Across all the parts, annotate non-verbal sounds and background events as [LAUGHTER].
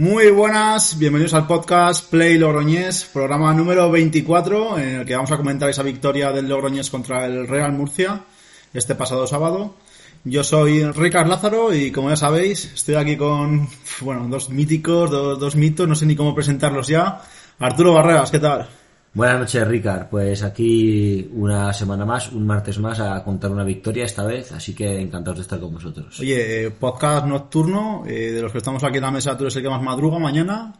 Muy buenas, bienvenidos al podcast Play Logroñés, programa número 24, en el que vamos a comentar esa victoria del Logroñés contra el Real Murcia este pasado sábado. Yo soy Ricard Lázaro y como ya sabéis, estoy aquí con, bueno, dos míticos, dos, dos mitos, no sé ni cómo presentarlos ya. Arturo Barreras, ¿qué tal? Buenas noches, Ricard. Pues aquí una semana más, un martes más a contar una victoria esta vez, así que encantados de estar con vosotros. Oye, eh, podcast nocturno, eh, de los que estamos aquí en la mesa, tú eres el que más madruga mañana.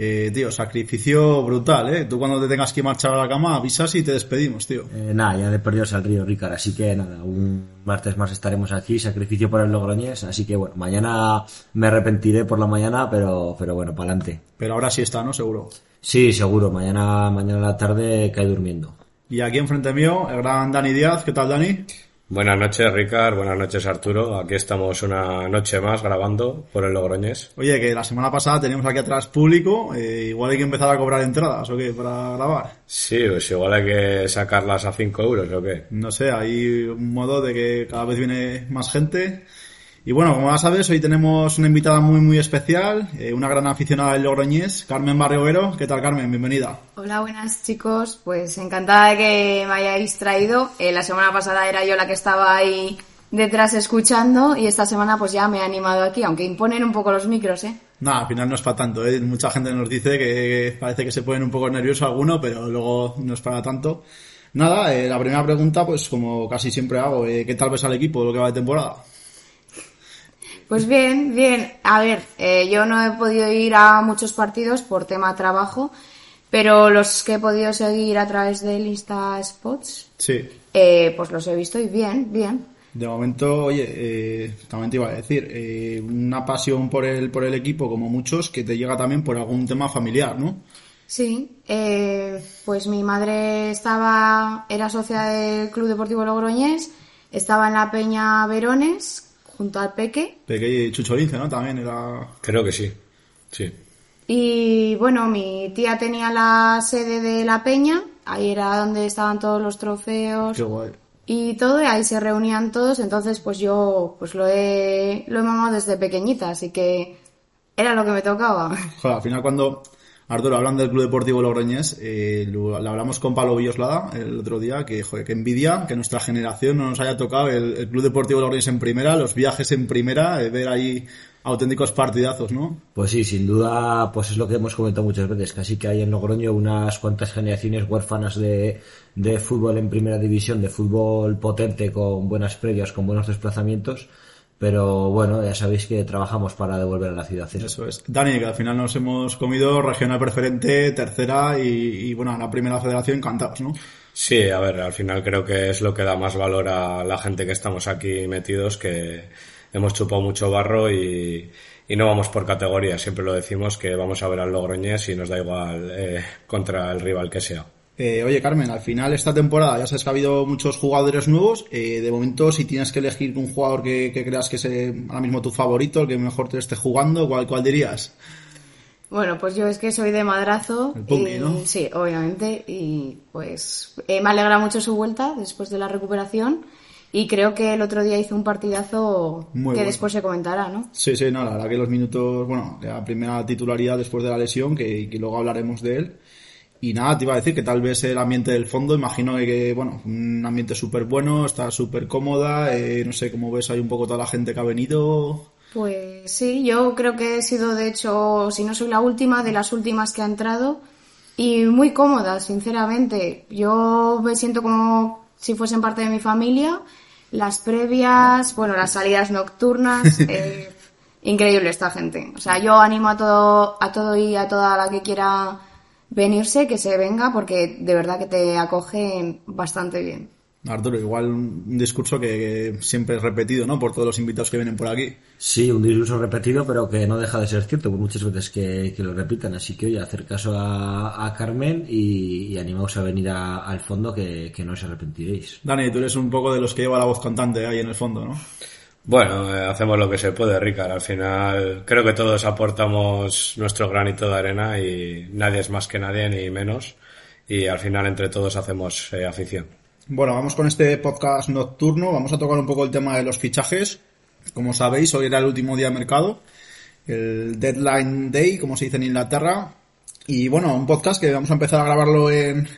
Eh, tío, sacrificio brutal, ¿eh? Tú cuando te tengas que marchar a la cama avisas y te despedimos, tío. Eh, nada, ya de perdidos al río, Ricard, así que nada, un martes más estaremos aquí, sacrificio por el Logroñés, así que bueno, mañana me arrepentiré por la mañana, pero, pero bueno, para adelante. Pero ahora sí está, ¿no? Seguro. Sí, seguro, mañana, mañana a la tarde cae durmiendo. Y aquí enfrente mío, el gran Dani Díaz. ¿Qué tal, Dani? Buenas noches, Ricard. Buenas noches, Arturo. Aquí estamos una noche más grabando por el Logroñés. Oye, que la semana pasada teníamos aquí atrás público. eh, igual hay que empezar a cobrar entradas, ¿o qué? Para grabar. Sí, pues igual hay que sacarlas a 5 euros, ¿o qué? No sé, hay un modo de que cada vez viene más gente. Y bueno, como ya sabes, hoy tenemos una invitada muy, muy especial, eh, una gran aficionada del Logroñés, Carmen Barriovero. ¿Qué tal, Carmen? Bienvenida. Hola, buenas chicos. Pues encantada de que me hayáis traído. Eh, la semana pasada era yo la que estaba ahí detrás escuchando y esta semana pues ya me he animado aquí, aunque imponen un poco los micros, ¿eh? Nada, al final no es para tanto, ¿eh? Mucha gente nos dice que parece que se ponen un poco nerviosos alguno, pero luego no es para tanto. Nada, eh, la primera pregunta, pues como casi siempre hago, eh, ¿qué tal ves al equipo lo que va de temporada? Pues bien, bien. A ver, eh, yo no he podido ir a muchos partidos por tema trabajo, pero los que he podido seguir a través del Insta Spots, Sí, eh, pues los he visto y bien, bien. De momento, oye, eh, también te iba a decir, eh, una pasión por el, por el equipo, como muchos, que te llega también por algún tema familiar, ¿no? Sí, eh, pues mi madre estaba, era socia del Club Deportivo Logroñés, estaba en la Peña Verones, junto al Peque, Peque Chucho Lince, ¿no? También era... Creo que sí. Sí. y bueno, mi tía tenía la sede de la Peña, ahí era donde estaban todos los trofeos Qué guay. y todo, y ahí se reunían todos, entonces pues yo pues lo he, lo he mamado desde pequeñita, así que era lo que me tocaba. Joder, al final cuando... Arturo, hablando del Club Deportivo Logroñés, eh, lo, hablamos con Pablo Villoslada el otro día, que, joder, que envidia que nuestra generación no nos haya tocado el, el Club Deportivo Logroñés en primera, los viajes en primera, eh, ver ahí auténticos partidazos, ¿no? Pues sí, sin duda, pues es lo que hemos comentado muchas veces, casi que hay en Logroño unas cuantas generaciones huérfanas de, de fútbol en primera división, de fútbol potente, con buenas previas, con buenos desplazamientos, pero bueno, ya sabéis que trabajamos para devolver a la ciudad. eso. Eso es. Dani, que al final nos hemos comido regional preferente, tercera y, y, bueno, la primera federación encantados, ¿no? Sí, a ver, al final creo que es lo que da más valor a la gente que estamos aquí metidos, que hemos chupado mucho barro y, y no vamos por categoría. Siempre lo decimos que vamos a ver al Logroñés y nos da igual eh, contra el rival que sea. Eh, oye, Carmen, al final esta temporada ya sabes que ha habido muchos jugadores nuevos. Eh, de momento, si tienes que elegir un jugador que, que creas que es eh, ahora mismo tu favorito, el que mejor te esté jugando, ¿cuál, cuál dirías? Bueno, pues yo es que soy de madrazo. El Punky, y- ¿no? Sí, obviamente. Y pues eh, me alegra mucho su vuelta después de la recuperación. Y creo que el otro día hizo un partidazo Muy que bueno. después se comentará, ¿no? Sí, sí, no, la verdad que los minutos, bueno, la primera titularidad después de la lesión, que, que luego hablaremos de él. Y nada, te iba a decir que tal vez el ambiente del fondo, imagino que, bueno, un ambiente súper bueno, está súper cómoda, eh, no sé cómo ves ahí un poco toda la gente que ha venido. Pues sí, yo creo que he sido, de hecho, si no soy la última, de las últimas que ha entrado. y muy cómoda, sinceramente. Yo me siento como si fuesen parte de mi familia. Las previas, bueno, las salidas nocturnas, [LAUGHS] eh, increíble esta gente. O sea, yo animo a todo, a todo y a toda la que quiera venirse, que se venga, porque de verdad que te acogen bastante bien. Arturo, igual un discurso que, siempre es repetido, ¿no? Por todos los invitados que vienen por aquí. Sí, un discurso repetido, pero que no deja de ser cierto, por muchas veces que, lo repitan. Así que, oye, hacer caso a, Carmen y, y, animaos a venir al fondo que, no os arrepentiréis. Dani, tú eres un poco de los que lleva la voz cantante ahí en el fondo, ¿no? Bueno, eh, hacemos lo que se puede, Ricard. Al final creo que todos aportamos nuestro granito de arena y nadie es más que nadie ni menos. Y al final entre todos hacemos eh, afición. Bueno, vamos con este podcast nocturno. Vamos a tocar un poco el tema de los fichajes. Como sabéis, hoy era el último día de mercado, el Deadline Day, como se dice en Inglaterra. Y bueno, un podcast que vamos a empezar a grabarlo en,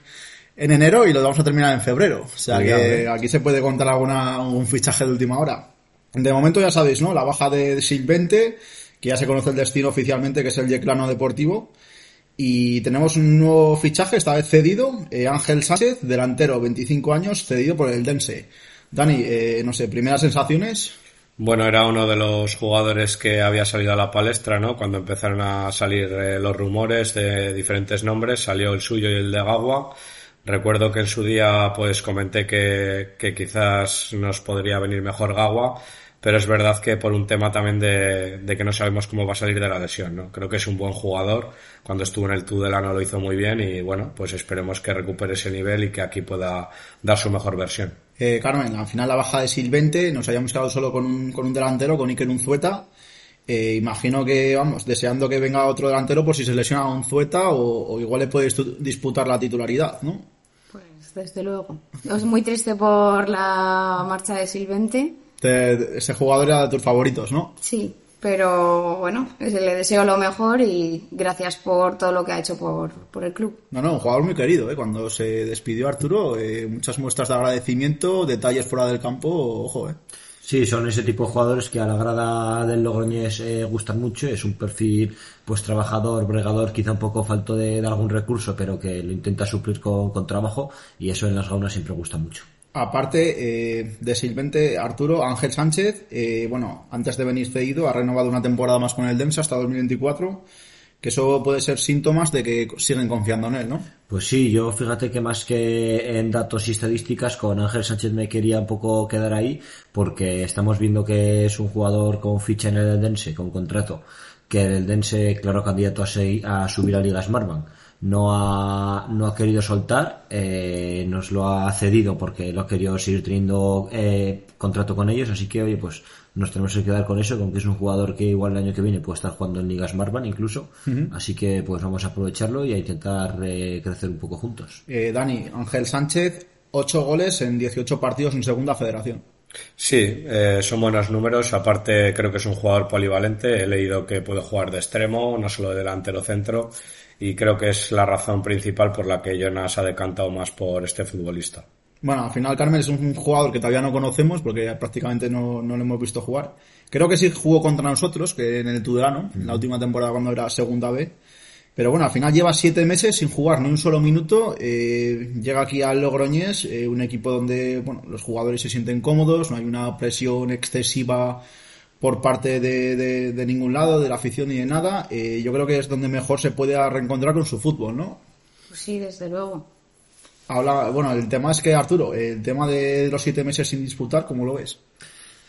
en enero y lo vamos a terminar en febrero. O sea que aquí se puede contar alguna, un fichaje de última hora. De momento ya sabéis, ¿no? La baja de Silvente, que ya se conoce el destino oficialmente, que es el Yeclano Deportivo. Y tenemos un nuevo fichaje, esta vez cedido, eh, Ángel Sánchez, delantero, 25 años, cedido por el Dense. Dani, eh, no sé, primeras sensaciones. Bueno, era uno de los jugadores que había salido a la palestra, ¿no? Cuando empezaron a salir eh, los rumores de diferentes nombres, salió el suyo y el de Gagua. Recuerdo que en su día, pues comenté que, que quizás nos podría venir mejor Gagua pero es verdad que por un tema también de, que no sabemos cómo va a salir de la lesión, ¿no? Creo que es un buen jugador, cuando estuvo en el Tudelano lo hizo muy bien y bueno, pues esperemos que recupere ese nivel y que aquí pueda dar su mejor versión. Eh, Carmen, al final la baja de Silvente, nos habíamos quedado solo con un, con un delantero, con Iker Unzueta, eh, imagino que, vamos, deseando que venga otro delantero por si se lesiona un Unzueta o, igual le puede disputar la titularidad, ¿no? Pues desde luego. Es muy triste por la marcha de Silvente ese jugador era de tus favoritos, ¿no? Sí, pero bueno, le deseo lo mejor y gracias por todo lo que ha hecho por, por el club. No, no, un jugador muy querido, ¿eh? Cuando se despidió Arturo, eh, muchas muestras de agradecimiento, detalles fuera del campo, ojo, ¿eh? Sí, son ese tipo de jugadores que a la grada del Logroñés eh, gustan mucho. Es un perfil, pues, trabajador, bregador, quizá un poco falto de, algún recurso, pero que lo intenta suplir con, con trabajo y eso en las gaunas siempre gusta mucho. Aparte eh, de Silvente, Arturo, Ángel Sánchez, eh, bueno, antes de venir cedido, ha renovado una temporada más con el Densa hasta 2024, que eso puede ser síntomas de que siguen confiando en él, ¿no? Pues sí, yo fíjate que más que en datos y estadísticas, con Ángel Sánchez me quería un poco quedar ahí, porque estamos viendo que es un jugador con ficha en el Dense, con contrato, que el Dense, claro, candidato a, a subir a Liga Smartbank no ha, no ha querido soltar, eh, nos lo ha cedido porque lo ha querido seguir teniendo eh, contrato con ellos, así que oye, pues nos tenemos que quedar con eso, con que es un jugador que igual el año que viene puede estar jugando en Ligas Marban incluso, así que pues vamos a aprovecharlo y a intentar eh, crecer un poco juntos. Eh, Dani, Ángel Sánchez, 8 goles en 18 partidos en segunda federación. Sí, eh, son buenos números. Aparte, creo que es un jugador polivalente. He leído que puede jugar de extremo, no solo de delantero centro y creo que es la razón principal por la que Jonas ha decantado más por este futbolista. Bueno, al final Carmen es un jugador que todavía no conocemos porque prácticamente no, no lo hemos visto jugar. Creo que sí jugó contra nosotros, que en el Tudelano, en la última temporada cuando era segunda B. Pero bueno, al final lleva siete meses sin jugar ni un solo minuto. Eh, llega aquí al Logroñés, eh, un equipo donde bueno, los jugadores se sienten cómodos, no hay una presión excesiva por parte de, de, ningún lado, de la afición ni de nada, eh, yo creo que es donde mejor se puede reencontrar con su fútbol, ¿no? Pues sí, desde luego. Habla, bueno, el tema es que, Arturo, el tema de los siete meses sin disputar, ¿cómo lo ves?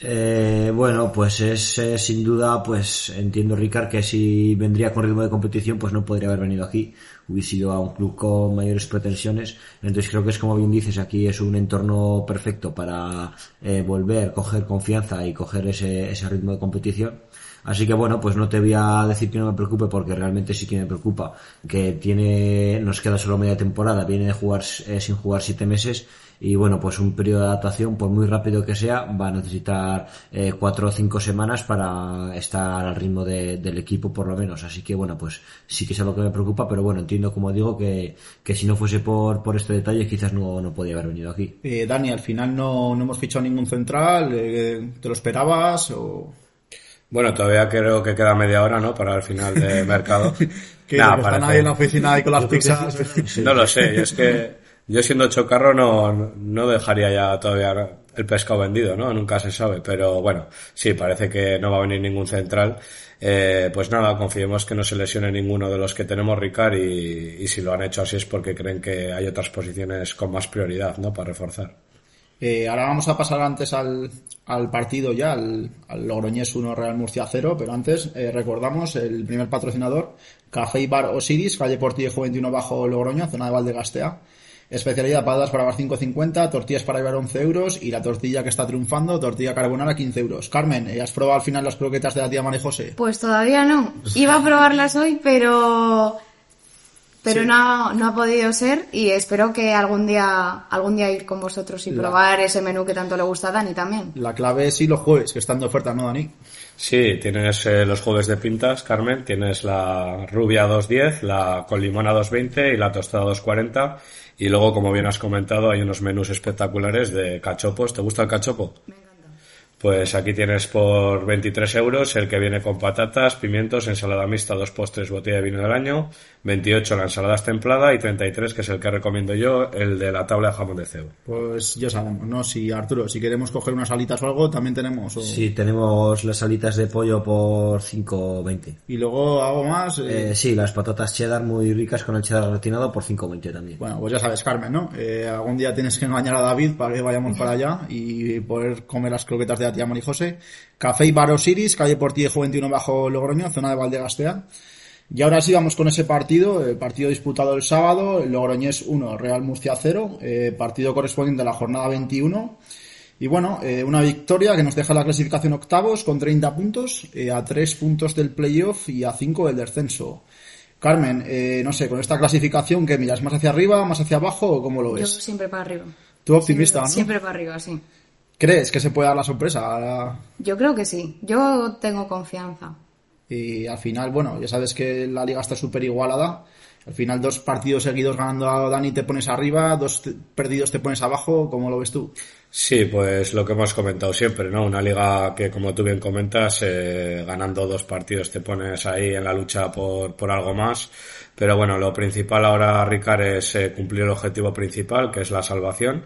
Eh, bueno, pues es eh, sin duda, pues entiendo Ricard que si vendría con ritmo de competición, pues no podría haber venido aquí, hubiese ido a un club con mayores pretensiones, entonces creo que es como bien dices, aquí es un entorno perfecto para eh, volver, coger confianza y coger ese, ese ritmo de competición. Así que bueno, pues no te voy a decir que no me preocupe porque realmente sí que me preocupa que tiene, nos queda solo media temporada, viene de jugar eh, sin jugar siete meses y bueno, pues un periodo de adaptación, por muy rápido que sea, va a necesitar eh, cuatro o cinco semanas para estar al ritmo del equipo por lo menos. Así que bueno, pues sí que es algo que me preocupa, pero bueno, entiendo como digo que, que si no fuese por, por este detalle quizás no, no podía haber venido aquí. Eh, Dani, al final no, no hemos fichado ningún central, eh, ¿te lo esperabas o...? Bueno, todavía creo que queda media hora, ¿no? Para el final de mercado. [LAUGHS] Que Nah, están parece- ahí en la oficina ahí con las [LAUGHS] pizzas. No lo sé, es que yo siendo chocarro no, no dejaría ya todavía el pescado vendido, ¿no? Nunca se sabe, pero bueno, sí, parece que no va a venir ningún central. Eh, pues nada, confiemos que no se lesione ninguno de los que tenemos Ricard y, y si lo han hecho así es porque creen que hay otras posiciones con más prioridad, ¿no? Para reforzar. Eh, ahora vamos a pasar antes al, al partido ya, al, al Logroñés 1 Real Murcia 0, pero antes eh, recordamos el primer patrocinador, Café y Bar Osiris, calle Portillejo 21 bajo Logroño, zona de Valdegastea. Especialidad patatas para bar 5.50, tortillas para llevar 11 euros y la tortilla que está triunfando, tortilla carbonara 15 euros. Carmen, eh, ¿has probado al final las croquetas de la tía María José? Pues todavía no. Iba a probarlas hoy, pero pero no, no ha podido ser y espero que algún día algún día ir con vosotros y La- probar ese menú que tanto le gusta a Dani también. La clave es sí los jueves, que están de oferta, ¿no, Dani? Sí, tienes eh, los jueves de pintas, Carmen, tienes la rubia 2.10, la con limón a 2.20 y la tostada 2.40 y luego, como bien has comentado, hay unos menús espectaculares de cachopos. ¿Te gusta el cachopo? Me encanta. Pues aquí tienes por 23 euros el que viene con patatas, pimientos, ensalada mixta, dos postres, botella de vino del año, 28 la ensalada es templada y 33, que es el que recomiendo yo, el de la tabla de jamón de cebo. Pues ya sabemos, ¿no? Si Arturo, si queremos coger unas alitas o algo, también tenemos. o- Sí, tenemos las alitas de pollo por 5.20. Y luego algo más. eh, Eh, sí, las patatas cheddar muy ricas con el cheddar gratinado por 5.20 también. Bueno, pues ya sabes, Carmen, ¿no? Eh, algún día tienes que engañar a David para que vayamos para allá y poder comer las croquetas de la tía Mari José. Café y Bar Osiris, calle Portillejo 21 bajo Logroño, zona de Valdegastea. Y ahora sí vamos con ese partido, el partido disputado el sábado, el Logroñés 1, Real Murcia 0, eh, partido correspondiente a la jornada 21. Y bueno, eh, una victoria que nos deja la clasificación octavos con 30 puntos, eh, a 3 puntos del playoff y a 5 del descenso. Carmen, no sé, con esta clasificación, ¿qué miras? ¿Más hacia arriba, más hacia abajo o cómo lo Yo ves? siempre para arriba. Tú optimista, siempre, ¿no? Siempre para arriba, sí. ¿Crees que se puede dar la sorpresa? Yo creo que sí. Yo tengo confianza. Y al final, bueno, ya sabes que la liga está súper igualada. Al final, dos partidos seguidos ganando a Dani te pones arriba, dos perdidos te pones abajo. ¿Cómo lo ves tú? Sí, pues lo que hemos comentado siempre, ¿no? Una liga que, como tú bien comentas, eh, ganando dos partidos te pones ahí en la lucha por, por algo más. Pero bueno, lo principal ahora, Ricard, es eh, cumplir el objetivo principal, que es la salvación.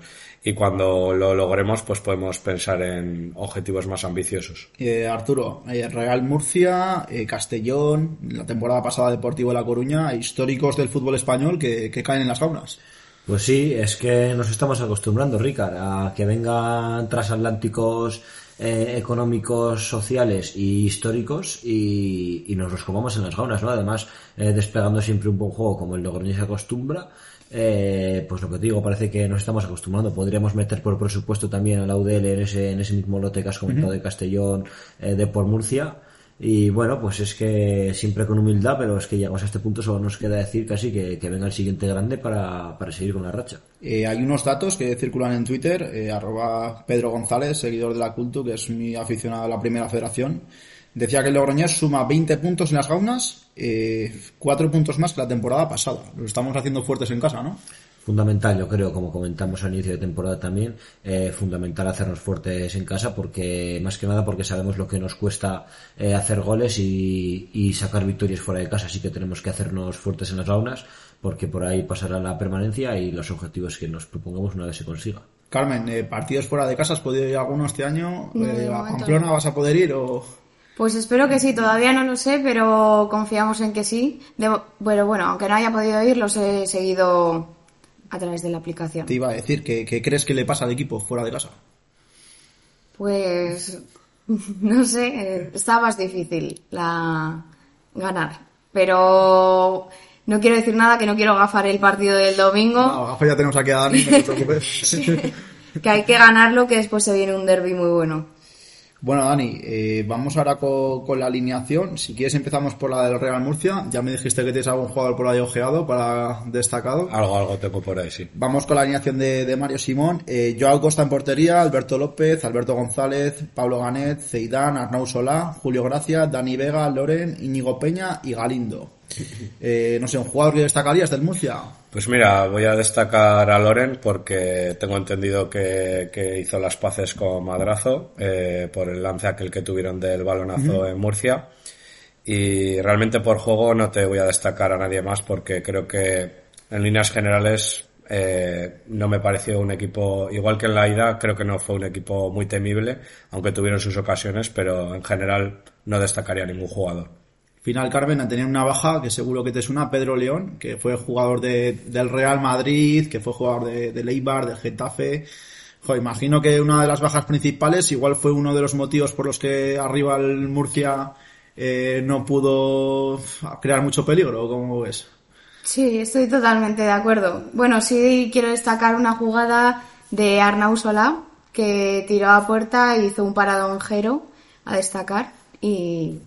Y cuando lo logremos, pues podemos pensar en objetivos más ambiciosos. Eh, Arturo, eh, Real Murcia, eh, Castellón, la temporada pasada Deportivo de La Coruña, históricos del fútbol español que, que caen en las jaunas. Pues sí, es que nos estamos acostumbrando, Ricard, a que vengan transatlánticos eh, económicos, sociales y históricos y, y nos los comamos en las gaunas, ¿no? Además, eh, desplegando siempre un buen juego como el Logroñés se acostumbra, eh, pues lo que te digo, parece que nos estamos acostumbrando. Podríamos meter por presupuesto también a la UDL en ese, en ese mismo lote que has comentado de Castellón, eh, de por Murcia. Y bueno, pues es que siempre con humildad, pero es que llegamos a este punto, solo nos queda decir casi que, que venga el siguiente grande para, para seguir con la racha. Eh, hay unos datos que circulan en Twitter, eh, arroba Pedro González, seguidor de la Cultu, que es mi aficionado a la primera federación. Decía que el Logroñés suma 20 puntos en las gaunas, eh, 4 puntos más que la temporada pasada. Lo estamos haciendo fuertes en casa, ¿no? Fundamental, yo creo, como comentamos al inicio de temporada también, eh, fundamental hacernos fuertes en casa porque, más que nada, porque sabemos lo que nos cuesta eh, hacer goles y, y sacar victorias fuera de casa, así que tenemos que hacernos fuertes en las gaunas porque por ahí pasará la permanencia y los objetivos que nos propongamos una vez se consiga. Carmen, eh, partidos fuera de casa, ¿has podido ir alguno este año? No, Eh, ¿A Pamplona vas a poder ir o...? Pues espero que sí, todavía no lo sé, pero confiamos en que sí. Debo- pero bueno, aunque no haya podido ir, los he seguido a través de la aplicación. Te iba a decir, ¿qué, qué crees que le pasa al equipo fuera de casa? Pues [LAUGHS] no sé, está más difícil la ganar. Pero no quiero decir nada, que no quiero gafar el partido del domingo, No, gafa, ya tenemos aquí a Dani, no te preocupes. [LAUGHS] que hay que ganarlo, que después se viene un derby muy bueno. Bueno, Dani, eh, vamos ahora co- con, la alineación. Si quieres empezamos por la del Real Murcia. Ya me dijiste que tienes algún jugador por ahí ojeado para destacado. Algo, algo tengo por ahí, sí. Vamos con la alineación de, de Mario Simón. Eh, Joao Costa en portería, Alberto López, Alberto González, Pablo Ganet, Ceidán, Arnau Solá, Julio Gracia, Dani Vega, Loren, Íñigo Peña y Galindo. [LAUGHS] Eh, no sé, un jugador que destacarías del Murcia. Pues mira, voy a destacar a Loren porque tengo entendido que, que hizo las paces con Madrazo eh, por el lance aquel que tuvieron del balonazo en Murcia. Y realmente por juego no te voy a destacar a nadie más porque creo que en líneas generales eh, no me pareció un equipo, igual que en la ida, creo que no fue un equipo muy temible, aunque tuvieron sus ocasiones, pero en general no destacaría ningún jugador. Final Carmen tenía una baja que seguro que te suena Pedro León, que fue jugador de, del Real Madrid, que fue jugador de, de Leibar, del Getafe. Jo, imagino que una de las bajas principales igual fue uno de los motivos por los que arriba el Murcia eh, no pudo crear mucho peligro, ¿cómo ves? Sí, estoy totalmente de acuerdo. Bueno, sí quiero destacar una jugada de Arnau Solá, que tiró a puerta hizo un paradonjero a destacar y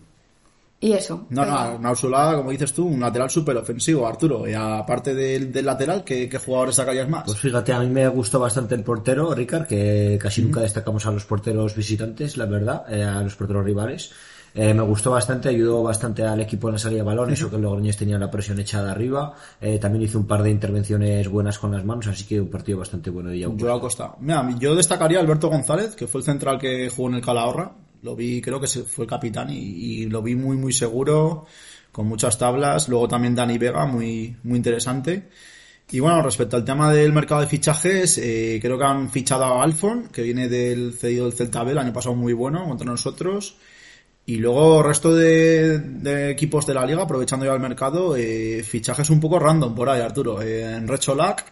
y eso. No, no, Nausula, como dices tú, un lateral súper ofensivo, Arturo. Y aparte del, del lateral, ¿qué, ¿qué, jugadores sacarías más? Pues fíjate, a mí me gustó bastante el portero, Ricard, que casi nunca destacamos a los porteros visitantes, la verdad, eh, a los porteros rivales. Eh, me gustó bastante, ayudó bastante al equipo en la salida de balón, eso que el Logroñés tenía la presión echada arriba. Eh, también hizo un par de intervenciones buenas con las manos, así que un partido bastante bueno de Yo Acosta. Mira, yo destacaría a Alberto González, que fue el central que jugó en el Calahorra. Lo vi, creo que fue capitán y, lo vi muy, muy seguro, con muchas tablas. Luego también Dani Vega, muy, muy interesante. Y bueno, respecto al tema del mercado de fichajes, eh, creo que han fichado a Alfon, que viene del cedido del Celta B, el año pasado muy bueno contra nosotros. Y luego, resto de, equipos de la liga, aprovechando ya el mercado, eh, fichajes un poco random por ahí, Arturo. Eh, en Recholak,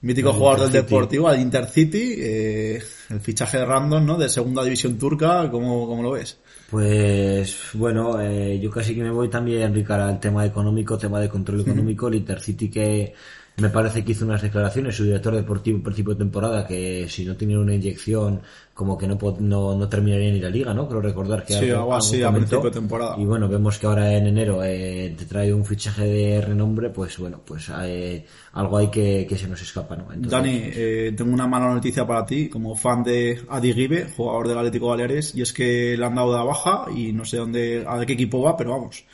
mítico jugador del Deportivo, al Intercity, eh, el fichaje random, ¿no? De segunda división turca, ¿cómo, cómo lo ves? Pues bueno, eh, yo casi que me voy también, Ricardo, al tema económico, tema de control económico, el Intercity que me parece que hizo unas declaraciones su director deportivo principio de temporada que si no tenía una inyección como que no, no, no terminaría ni la liga, ¿no? Creo recordar que sí, algo, así a principio de temporada. Y bueno, vemos que ahora en enero eh, te trae un fichaje de renombre, pues bueno, pues eh, algo hay que, que se nos escapa, ¿no? Entonces, Dani, eh, tengo una mala noticia para ti, como fan de Adi Gibe, jugador del Atlético Baleares, y es que le han dado de baja y no sé dónde, a qué equipo va, pero vamos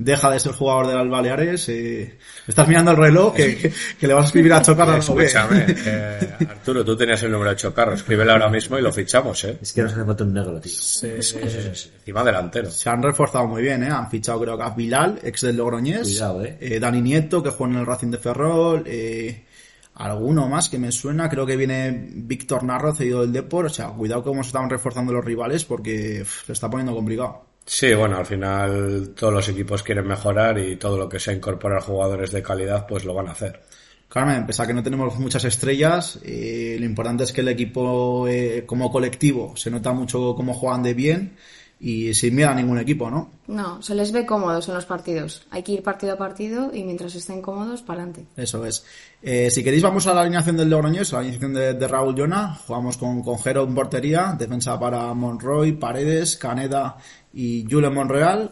deja de ser jugador de las Baleares. Eh, estás mirando el reloj que, que, le vas a escribir a Chocarro. Escúchame, [LAUGHS] eh, Arturo, tú tenías el número de Chocarro. Escríbele ahora mismo y lo fichamos, ¿eh? Es que nos hace falta un negro, tío. Se, encima delantero. Se han reforzado muy bien, ¿eh? Han fichado creo que a Bilal, ex del Logroñés. Cuidado, ¿eh? eh Dani Nieto, que juega en el Racing de Ferrol. Eh, alguno más que me suena, creo que viene Víctor Narro, cedido del Depor. O sea, cuidado cómo se están reforzando los rivales porque se está poniendo complicado. Sí, bueno, al final todos los equipos quieren mejorar y todo lo que sea incorporar jugadores de calidad, pues lo van a hacer. Carmen, pese a que no tenemos muchas estrellas, eh, lo importante es que el equipo eh, como colectivo se nota mucho cómo juegan de bien y sin miedo a ningún equipo, ¿no? No, se les ve cómodos en los partidos. Hay que ir partido a partido y mientras estén cómodos, para adelante. Eso es. Eh, si queréis, vamos a la alineación del Logroñés, a la alineación de, de Raúl Llona. Jugamos con, con Jero en portería, defensa para Monroy, Paredes, Caneda y Julio Monreal.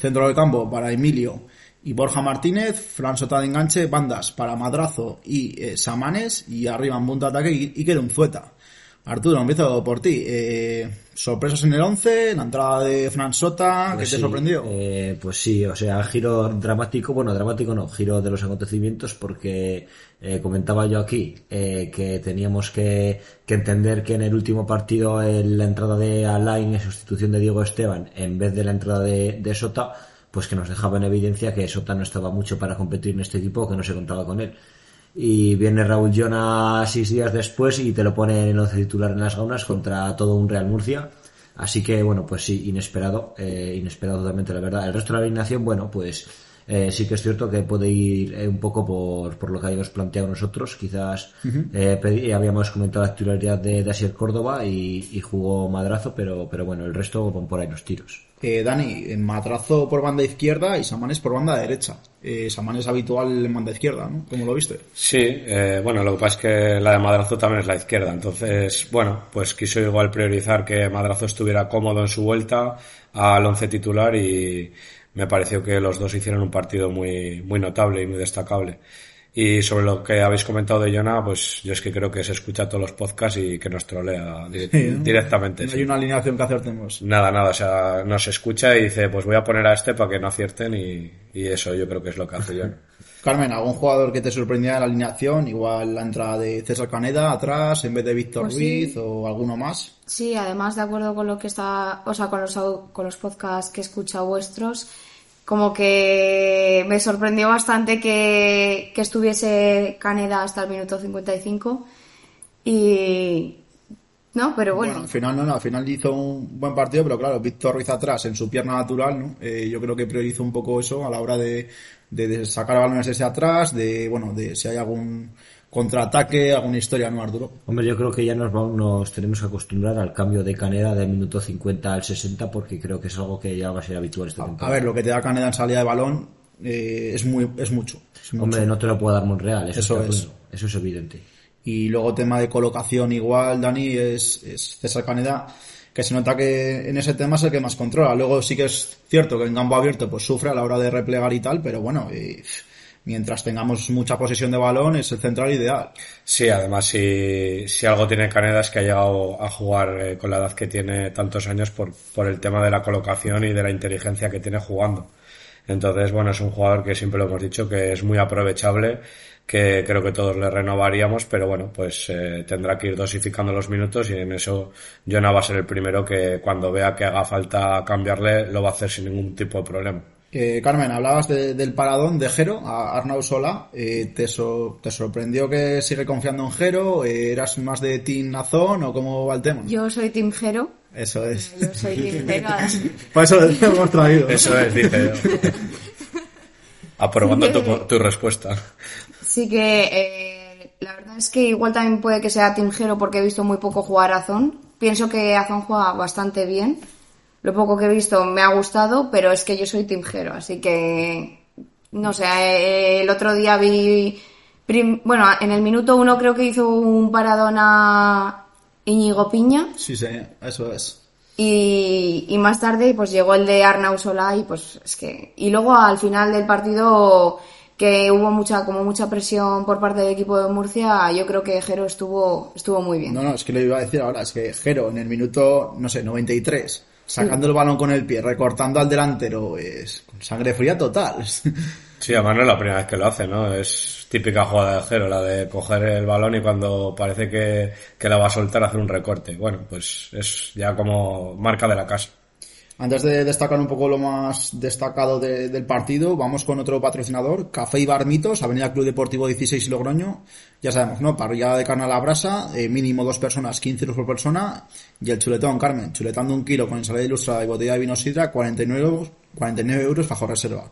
Centro del campo para Emilio y Borja Martínez, Fran Sota de enganche, bandas para Madrazo y eh, Samanes y arriba en punto de ataque y, y Querunzueta. Arturo, empiezo por ti. Eh, sorpresas en el 11, la entrada de Fran Sota, Pues ¿qué sí, te sorprendió? eh, pues sí, o sea, giro dramático, bueno, dramático no, giro de los acontecimientos porque eh, comentaba yo aquí eh, que teníamos que, que entender que en el último partido la entrada de Alain en sustitución de Diego Esteban en vez de la entrada de, de Sota, pues que nos dejaba en evidencia que Sota no estaba mucho para competir en este equipo, que no se contaba con él. Y viene Raúl Llona seis días después y te lo pone en el once titular en las gaunas contra todo un Real Murcia. Así que, bueno, pues sí, inesperado, eh, inesperado totalmente, la verdad. El resto de la alineación, bueno, pues eh, sí que es cierto que puede ir eh, un poco por, por lo que habíamos planteado nosotros. Quizás eh, pedí- habíamos comentado la titularidad de, de Asier Córdoba y, y jugó Madrazo, pero, pero bueno, el resto van por ahí los tiros. Eh, Dani, Matrazo por banda izquierda y Samanes por banda derecha. Eh, Samanes habitual en banda izquierda, ¿no? ¿Cómo lo viste? Sí, eh, bueno, lo que pasa es que la de Madrazo también es la izquierda, entonces, bueno, pues quiso igual priorizar que Madrazo estuviera cómodo en su vuelta al once titular y me pareció que los dos hicieron un partido muy, muy notable y muy destacable. Y sobre lo que habéis comentado de Jonah, pues yo es que creo que se escucha todos los podcasts y que nos trolea di- Sí, ¿no? directamente. No sí. hay una alineación que acertemos. Nada, nada, o sea, nos escucha y dice, pues voy a poner a este para que no acierten y, y eso yo creo que es lo que hace Jonah. [LAUGHS] Carmen, ¿algún jugador que te sorprendía en la alineación? Igual la entrada de César Caneda atrás en vez de Víctor Pues sí. Ruiz o alguno más. Sí, además de acuerdo con lo que está, o sea, con los, con los podcasts que he escuchado vuestros, como que me sorprendió bastante que, que estuviese Caneda hasta el minuto 55 y no, pero bueno, Bueno, al final no, no, al final hizo un buen partido, pero claro, Víctor Ruiz atrás en su pierna natural, ¿no? Eh, yo creo que priorizó un poco eso a la hora de, de, de sacar balones desde atrás, de, bueno, de si hay algún contraataque, alguna historia, ¿no, Arturo? Hombre, yo creo que ya nos, vamos, nos tenemos que acostumbrar al cambio de Caneda del minuto 50 al 60 porque creo que es algo que ya va a ser habitual esta A temporada. ver, lo que te da Caneda en salida de balón eh, es muy, es mucho. es mucho. Hombre, no te lo puede dar Monreal, eso, Eso es. eso es evidente. Y luego tema de colocación igual, Dani, es, es César Caneda, que se nota que en ese tema es el que más controla. Luego sí que es cierto que en campo abierto pues sufre a la hora de replegar y tal, pero bueno, eh, mientras tengamos mucha posesión de balón es el central ideal. Sí, además si, si algo tiene Caneda es que ha llegado a jugar eh, con la edad que tiene tantos años por, por el tema de la colocación y de la inteligencia que tiene jugando. Entonces, bueno, es un jugador que siempre lo hemos dicho que es muy aprovechable, que creo que todos le renovaríamos, pero bueno, pues eh, tendrá que ir dosificando los minutos y en eso Jonah va a ser el primero que cuando vea que haga falta cambiarle lo va a hacer sin ningún tipo de problema. Eh, Carmen, hablabas de- del paradón de Jero a Arnau Sola. Eh, ¿te, so- ¿Te sorprendió que sigue confiando en Jero? Eh, ¿Eras más de Team Nazón o cómo va el tema? yo soy Team Jero, Eso es. yo soy Team Jero, [LAUGHS] Por eso lo hemos traído. Eso es, dice yo. Aprobando tu, tu respuesta. Sí que eh, la verdad es que igual también puede que sea Team Jero porque he visto muy poco jugar a Azón. Pienso que Azón juega bastante bien. Lo poco que he visto me ha gustado, pero es que yo soy Team Jero, así que no sé, eh, el otro día vi prim- bueno, en el minuto uno creo que hizo un paradón a Íñigo Piña Sí, sí, eso es. y, y más tarde pues llegó el de Arnau Solá y pues es que y luego al final del partido que hubo mucha como mucha presión por parte del equipo de Murcia yo creo que Jero estuvo estuvo muy bien No, no, es que lo iba a decir ahora, es que Jero en el minuto, no sé, 93, sacando el balón con el pie, recortando al delantero, es con sangre fría total. [LAUGHS] Sí, además no es la primera vez que lo hace, ¿no? Es típica jugada de Jero, la de coger el balón y cuando parece que, que la va a soltar hacer un recorte. Bueno, pues es ya como marca de la casa. Antes de destacar un poco lo más destacado de- del partido, vamos con otro patrocinador, Café y Barmitos, Avenida Club Deportivo 16 y Logroño. Ya sabemos, ¿no? Parrillada de carne a la brasa, eh, mínimo dos personas, 15 euros por persona. Y el chuletón, Carmen, chuletando un kilo con ensalada ilustrada y botella de vino sidra, 49 euros, 49 euros bajo reserva.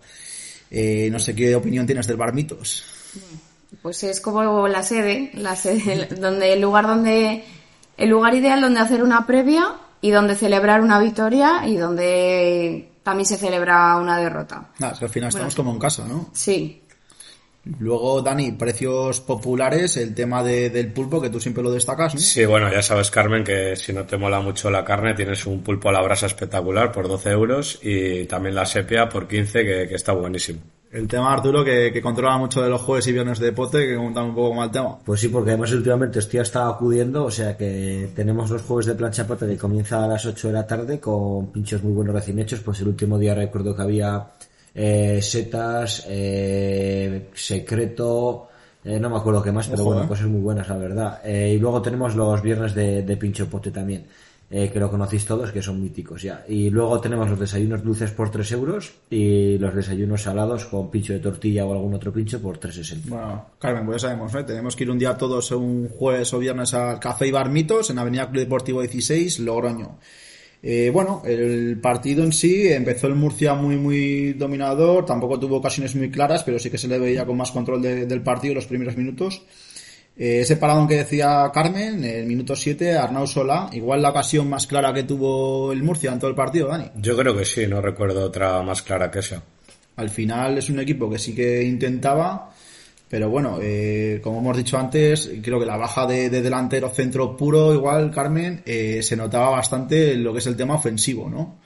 Eh, no sé qué opinión tienes del Barmitos. pues es como la sede la sede donde el lugar donde el lugar ideal donde hacer una previa y donde celebrar una victoria y donde también se celebra una derrota Nada, es que al final estamos como en casa, ¿no? sí Luego, Dani, precios populares, el tema de- del pulpo, que tú siempre lo destacas, ¿no? Sí, bueno, ya sabes, Carmen, que si no te mola mucho la carne, tienes un pulpo a la brasa espectacular por 12 euros y también la sepia por 15, que, que está buenísimo. El tema, Arturo, que, que controla mucho de los jueves y viernes de pote, que contame un poco más el tema. Pues sí, porque además últimamente estoy hasta acudiendo, o sea que tenemos los jueves de plancha pata que comienza a las 8 de la tarde con pinchos muy buenos recién hechos, pues el último día recuerdo que había eh, setas, eh, secreto, eh, no me acuerdo qué más, pero Ojo, bueno, eh. cosas muy buenas, la verdad. Eh, y luego tenemos los viernes de, de pincho pote también, eh, que lo conocéis todos, que son míticos ya. Y luego tenemos los desayunos dulces por 3 euros y los desayunos salados con pincho de tortilla o algún otro pincho por 3,60. Bueno, Carmen, pues ya sabemos, ¿no? Tenemos que ir un día todos un jueves o viernes al Café y Barmitos en Avenida Club Deportivo 16, Logroño. Eh, bueno, el partido en sí empezó el Murcia muy, muy dominador, tampoco tuvo ocasiones muy claras, pero sí que se le veía con más control de- del partido los primeros minutos. Eh, ese paradón que decía Carmen, el minuto 7, Arnau Sola, igual la ocasión más clara que tuvo el Murcia en todo el partido, Dani. Yo creo que sí, no recuerdo otra más clara que esa. Al final es un equipo que sí que intentaba, pero bueno, eh, como hemos dicho antes, creo que la baja de, de delantero centro puro, igual, Carmen, eh, se notaba bastante lo que es el tema ofensivo, ¿no?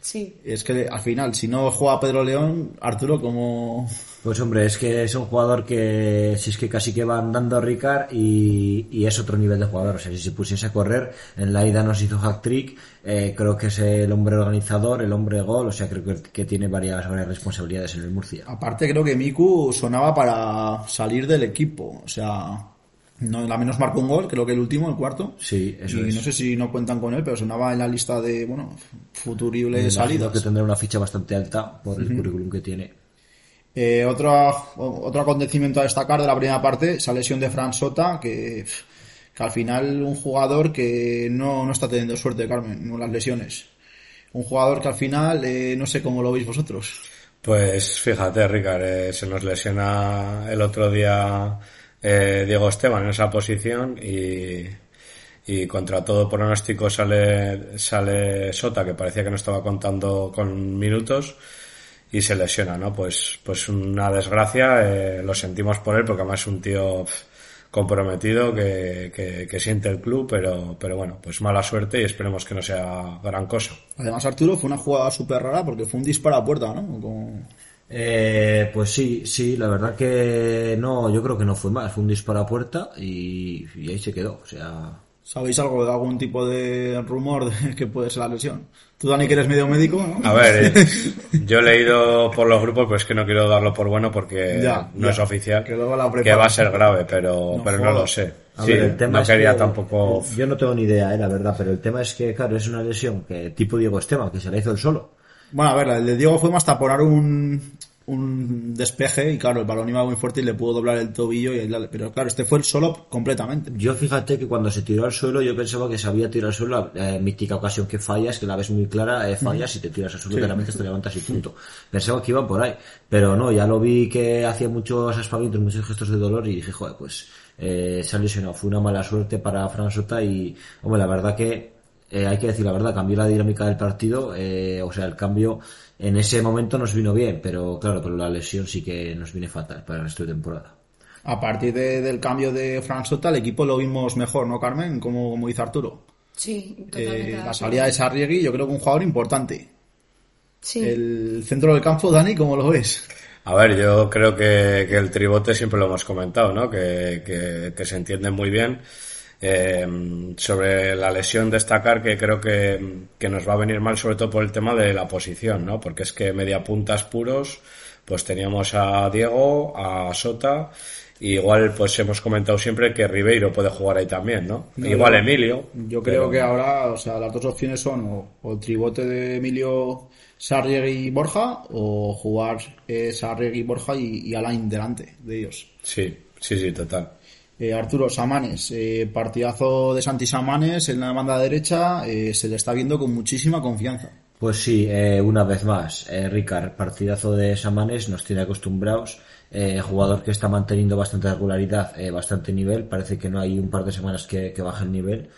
sí Es que al final, si no juega Pedro León, Arturo, ¿cómo, Pues hombre, es que es un jugador que si es que casi que va andando Ricard y, y es otro nivel de jugador. O sea, si se pusiese a correr, en la ida nos hizo hack trick, eh, creo que es el hombre organizador, el hombre gol, o sea, creo que, que tiene varias, varias responsabilidades en el Murcia. Aparte creo que Miku sonaba para salir del equipo, o sea, no, la menos marcó un gol, creo que el último, el cuarto. Sí, eso y es. no sé si no cuentan con él, pero sonaba en la lista de, bueno, futuribles Imagino salidas. que tendrá una ficha bastante alta por el currículum que tiene. Eh, otro, otro acontecimiento a destacar de la primera parte, esa lesión de Fran Sota, que, que al final un jugador que no, no está teniendo suerte, Carmen, con las lesiones. Un jugador que al final, eh, no sé cómo lo veis vosotros. Pues fíjate, Ricard, eh, se nos lesiona el otro día eh, Diego Esteban en esa posición y, y contra todo pronóstico sale, sale Sota, que parecía que no estaba contando con minutos y se lesiona, ¿no? Pues, pues una desgracia, eh, lo sentimos por él porque además es un tío comprometido que, que, que siente el club, pero, pero bueno, pues mala suerte y esperemos que no sea gran cosa. Además, Arturo, fue una jugada súper rara porque fue un disparo a puerta, ¿no? Como- Eh, pues sí, sí, la verdad que no, yo creo que no fue más, fue un disparo a puerta y, y ahí se quedó, o sea, ¿Sabéis algo de algún tipo de rumor de que puede ser la lesión? Tú, Dani, que eres medio médico, ¿no? A ver, eh, [LAUGHS] yo he leído por los grupos, pues que no quiero darlo por bueno porque Ya, no ya. es oficial, Que luego la que preparas. va a ser grave, pero No pero no lo sé. A Sí, ver, el tema no es quería que- tampoco... Yo no tengo ni idea, eh, la verdad, pero el tema es que, claro, es una lesión que tipo Diego Esteban, que se la hizo él solo. Bueno, a ver, el de Diego fue más taponar un, un despeje y claro, el balón iba muy fuerte y le pudo doblar el tobillo y aislarle. Pero claro, este fue el solo completamente. Yo fíjate que cuando se tiró al suelo, yo pensaba que se había tirado al suelo la eh, mítica ocasión que fallas, que la ves muy clara, eh, fallas y te tiras al suelo, Sí. te la metes, te levantas y punto. Pensaba que iba por ahí, pero no, ya lo vi que hacía muchos aspavientos, muchos gestos de dolor y dije, joder, pues eh, se ha lesionado. Fue una mala suerte para Fran Sota y, hombre, la verdad que eh, hay que decir la verdad, cambió la dinámica del partido, eh, o sea, el cambio en ese momento nos vino bien, pero claro, pero la lesión sí que nos viene fatal para el resto de temporada. A partir de- del cambio de Fran Sota, el equipo lo vimos mejor, ¿no, Carmen? Como, como dice Arturo. Sí, totalmente. Eh, de la salida de Sarriegui, yo creo que un jugador importante. Sí. El centro del campo, Dani, ¿cómo lo ves? A ver, yo creo que, que el tribote siempre lo hemos comentado, ¿no? Que, que, que se entiende muy bien. Eh, sobre la lesión destacar que creo que, que nos va a venir mal sobre todo por el tema de la posición, ¿no? Porque es que media puntas puros, pues teníamos a Diego, a Sota, y igual pues hemos comentado siempre que Ribeiro puede jugar ahí también, ¿no? No, igual yo- Emilio. Yo creo pero- que ahora, o sea, las dos opciones son o, o el tribote de Emilio Sarriegui y Borja o jugar eh, Sarriegui, Borja y, y Alain delante de ellos. Sí, sí, sí, total. Eh, Arturo Samanes, eh, partidazo de Santi Samanes en la banda derecha, eh, se le está viendo con muchísima confianza. Pues sí, una vez más, Ricard, partidazo de Samanes, nos tiene acostumbrados, jugador que está manteniendo bastante regularidad, bastante nivel, parece que no hay un par de semanas que, que baje el nivel.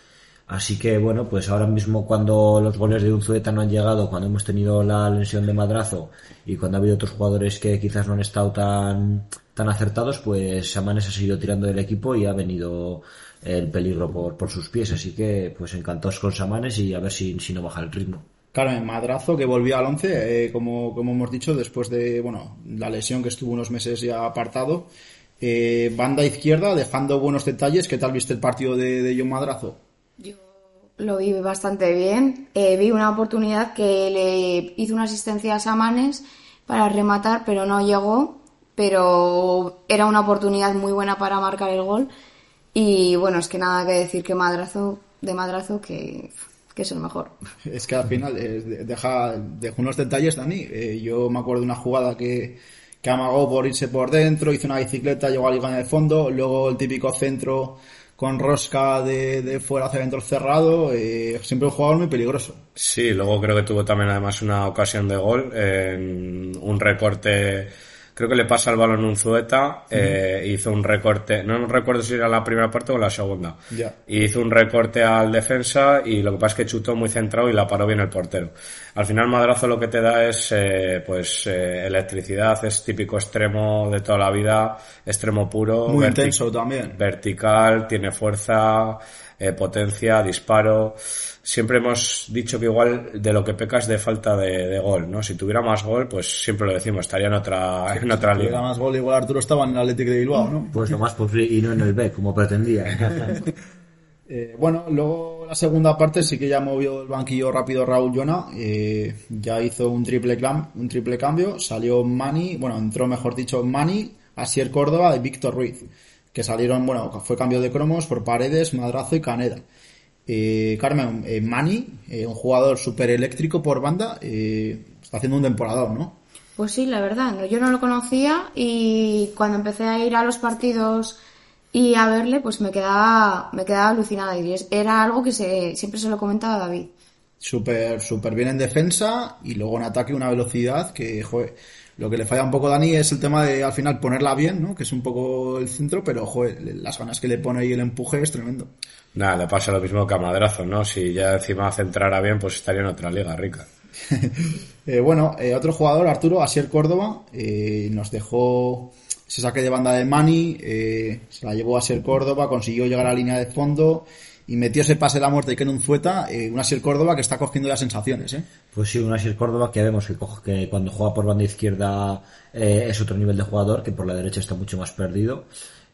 Así que bueno, pues ahora mismo cuando los goles de Unzueta no han llegado, cuando hemos tenido la lesión de Madrazo y cuando ha habido otros jugadores que quizás no han estado tan, tan acertados, pues Samanes ha seguido tirando del equipo y ha venido el peligro por, por sus pies. Así que pues encantados con Samanes y a ver si, si no baja el ritmo. Carmen Madrazo, que volvió al 11, eh, como, como hemos dicho, después de bueno la lesión que estuvo unos meses ya apartado. Eh, banda izquierda, dejando buenos detalles. ¿Qué tal viste el partido de, de John Madrazo? Yo lo vi bastante bien. Eh, vi una oportunidad que le hizo una asistencia a Samanes para rematar, pero no llegó. Pero era una oportunidad muy buena para marcar el gol. Y bueno, es que nada que decir que Madrazo, de Madrazo, que, que es el mejor. [LAUGHS] Es que al final eh, de- deja, deja unos detalles, Dani. Eh, yo me acuerdo de una jugada que, que amagó por irse por dentro, hizo una bicicleta, llegó a la línea de fondo, luego el típico centro con rosca de, de fuera hacia dentro cerrado. eh, siempre un jugador muy peligroso. Sí, luego creo que tuvo también además una ocasión de gol en un recorte, creo que le pasa el balón un Zueta, eh, hizo un recorte, no recuerdo si era la primera parte o la segunda, Ya. y hizo un recorte al defensa y lo que pasa es que chutó muy centrado y la paró bien el portero. Al final Madrazo lo que te da es eh, pues eh, electricidad, es típico extremo de toda la vida, extremo puro, Muy intenso también. vertical, tiene fuerza, eh, potencia, disparo. Siempre hemos dicho que igual de lo que pecas de falta de, gol, ¿no? Si tuviera más gol, pues siempre lo decimos, estaría en otra, en otra si liga. tuviera más gol, igual Arturo estaba en el Atlético de Bilbao, ¿no? Pues lo más posible y no en el B, como pretendía. [LAUGHS] Eh, bueno, luego la segunda parte sí que ya movió el banquillo rápido Raúl Llona, eh, ya hizo un triple, un triple cambio, salió Mani, bueno, entró mejor dicho Mani, Asier Córdoba y Víctor Ruiz, que salieron, bueno, fue cambio de cromos por Paredes, Madrazo y Caneda. Eh, Carmen, eh, Mani, eh, un jugador súper eléctrico por banda, está haciendo un temporador, ¿no? Pues sí, la verdad, yo no lo conocía y cuando empecé a ir a los partidos y a verle, pues me quedaba, me quedaba alucinada y era algo que se, siempre se lo comentaba a David. Súper, súper bien en defensa y luego en ataque una velocidad que, joder, lo que le falla un poco a Dani es el tema de al final ponerla bien, ¿no? Que es un poco el centro, pero, joder, las ganas que le pone ahí el empuje es tremendo. Nada, le pasa lo mismo que a Madrazo, ¿no? Si ya encima centrara bien, pues estaría en otra liga rica. [LAUGHS] eh, bueno, eh, otro jugador, Arturo, Asier Córdoba, eh, nos dejó se saque de banda de Mani, eh, se la llevó a Ser Córdoba, consiguió llegar a la línea de fondo y metió ese pase de la muerte que en un Zueta, eh, una Ser Córdoba que está cogiendo ya sensaciones, ¿eh? Pues sí, una Ser Córdoba que vemos que, que cuando juega por banda izquierda eh, es otro nivel de jugador, que por la derecha está mucho más perdido.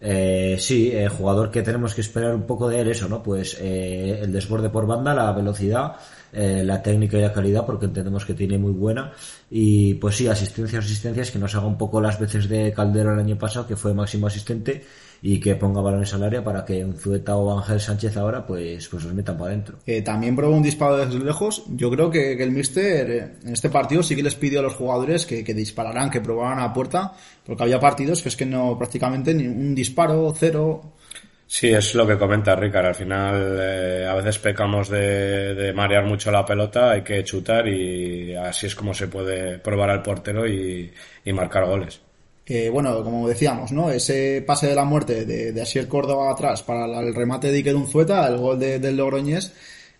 Eh, sí, eh, jugador que tenemos que esperar un poco de él, eso, ¿no? Pues eh, el desborde por banda, la velocidad, eh, la técnica y la calidad, porque entendemos que tiene muy buena. Y pues sí, asistencias, asistencias, que nos haga un poco las veces de Caldero el año pasado, que fue máximo asistente, y que ponga balones al área para que un Zueta o Ángel Sánchez ahora pues, pues los metan para adentro. Eh, también probó un disparo desde lejos. Yo creo que, que el Mister eh, en este partido sí que les pidió a los jugadores que, que dispararan, que probaran a puerta, porque había partidos que es que no prácticamente ni un disparo, cero. Sí, es lo que comenta Ricard. Al final, eh, a veces pecamos de, de, marear mucho la pelota, hay que chutar y así es como se puede probar al portero y, y marcar goles. Bueno, como decíamos, ¿no? Ese pase de la muerte de, de Asier Córdoba atrás para el remate de Iker Unzueta, el gol de, del Logroñés.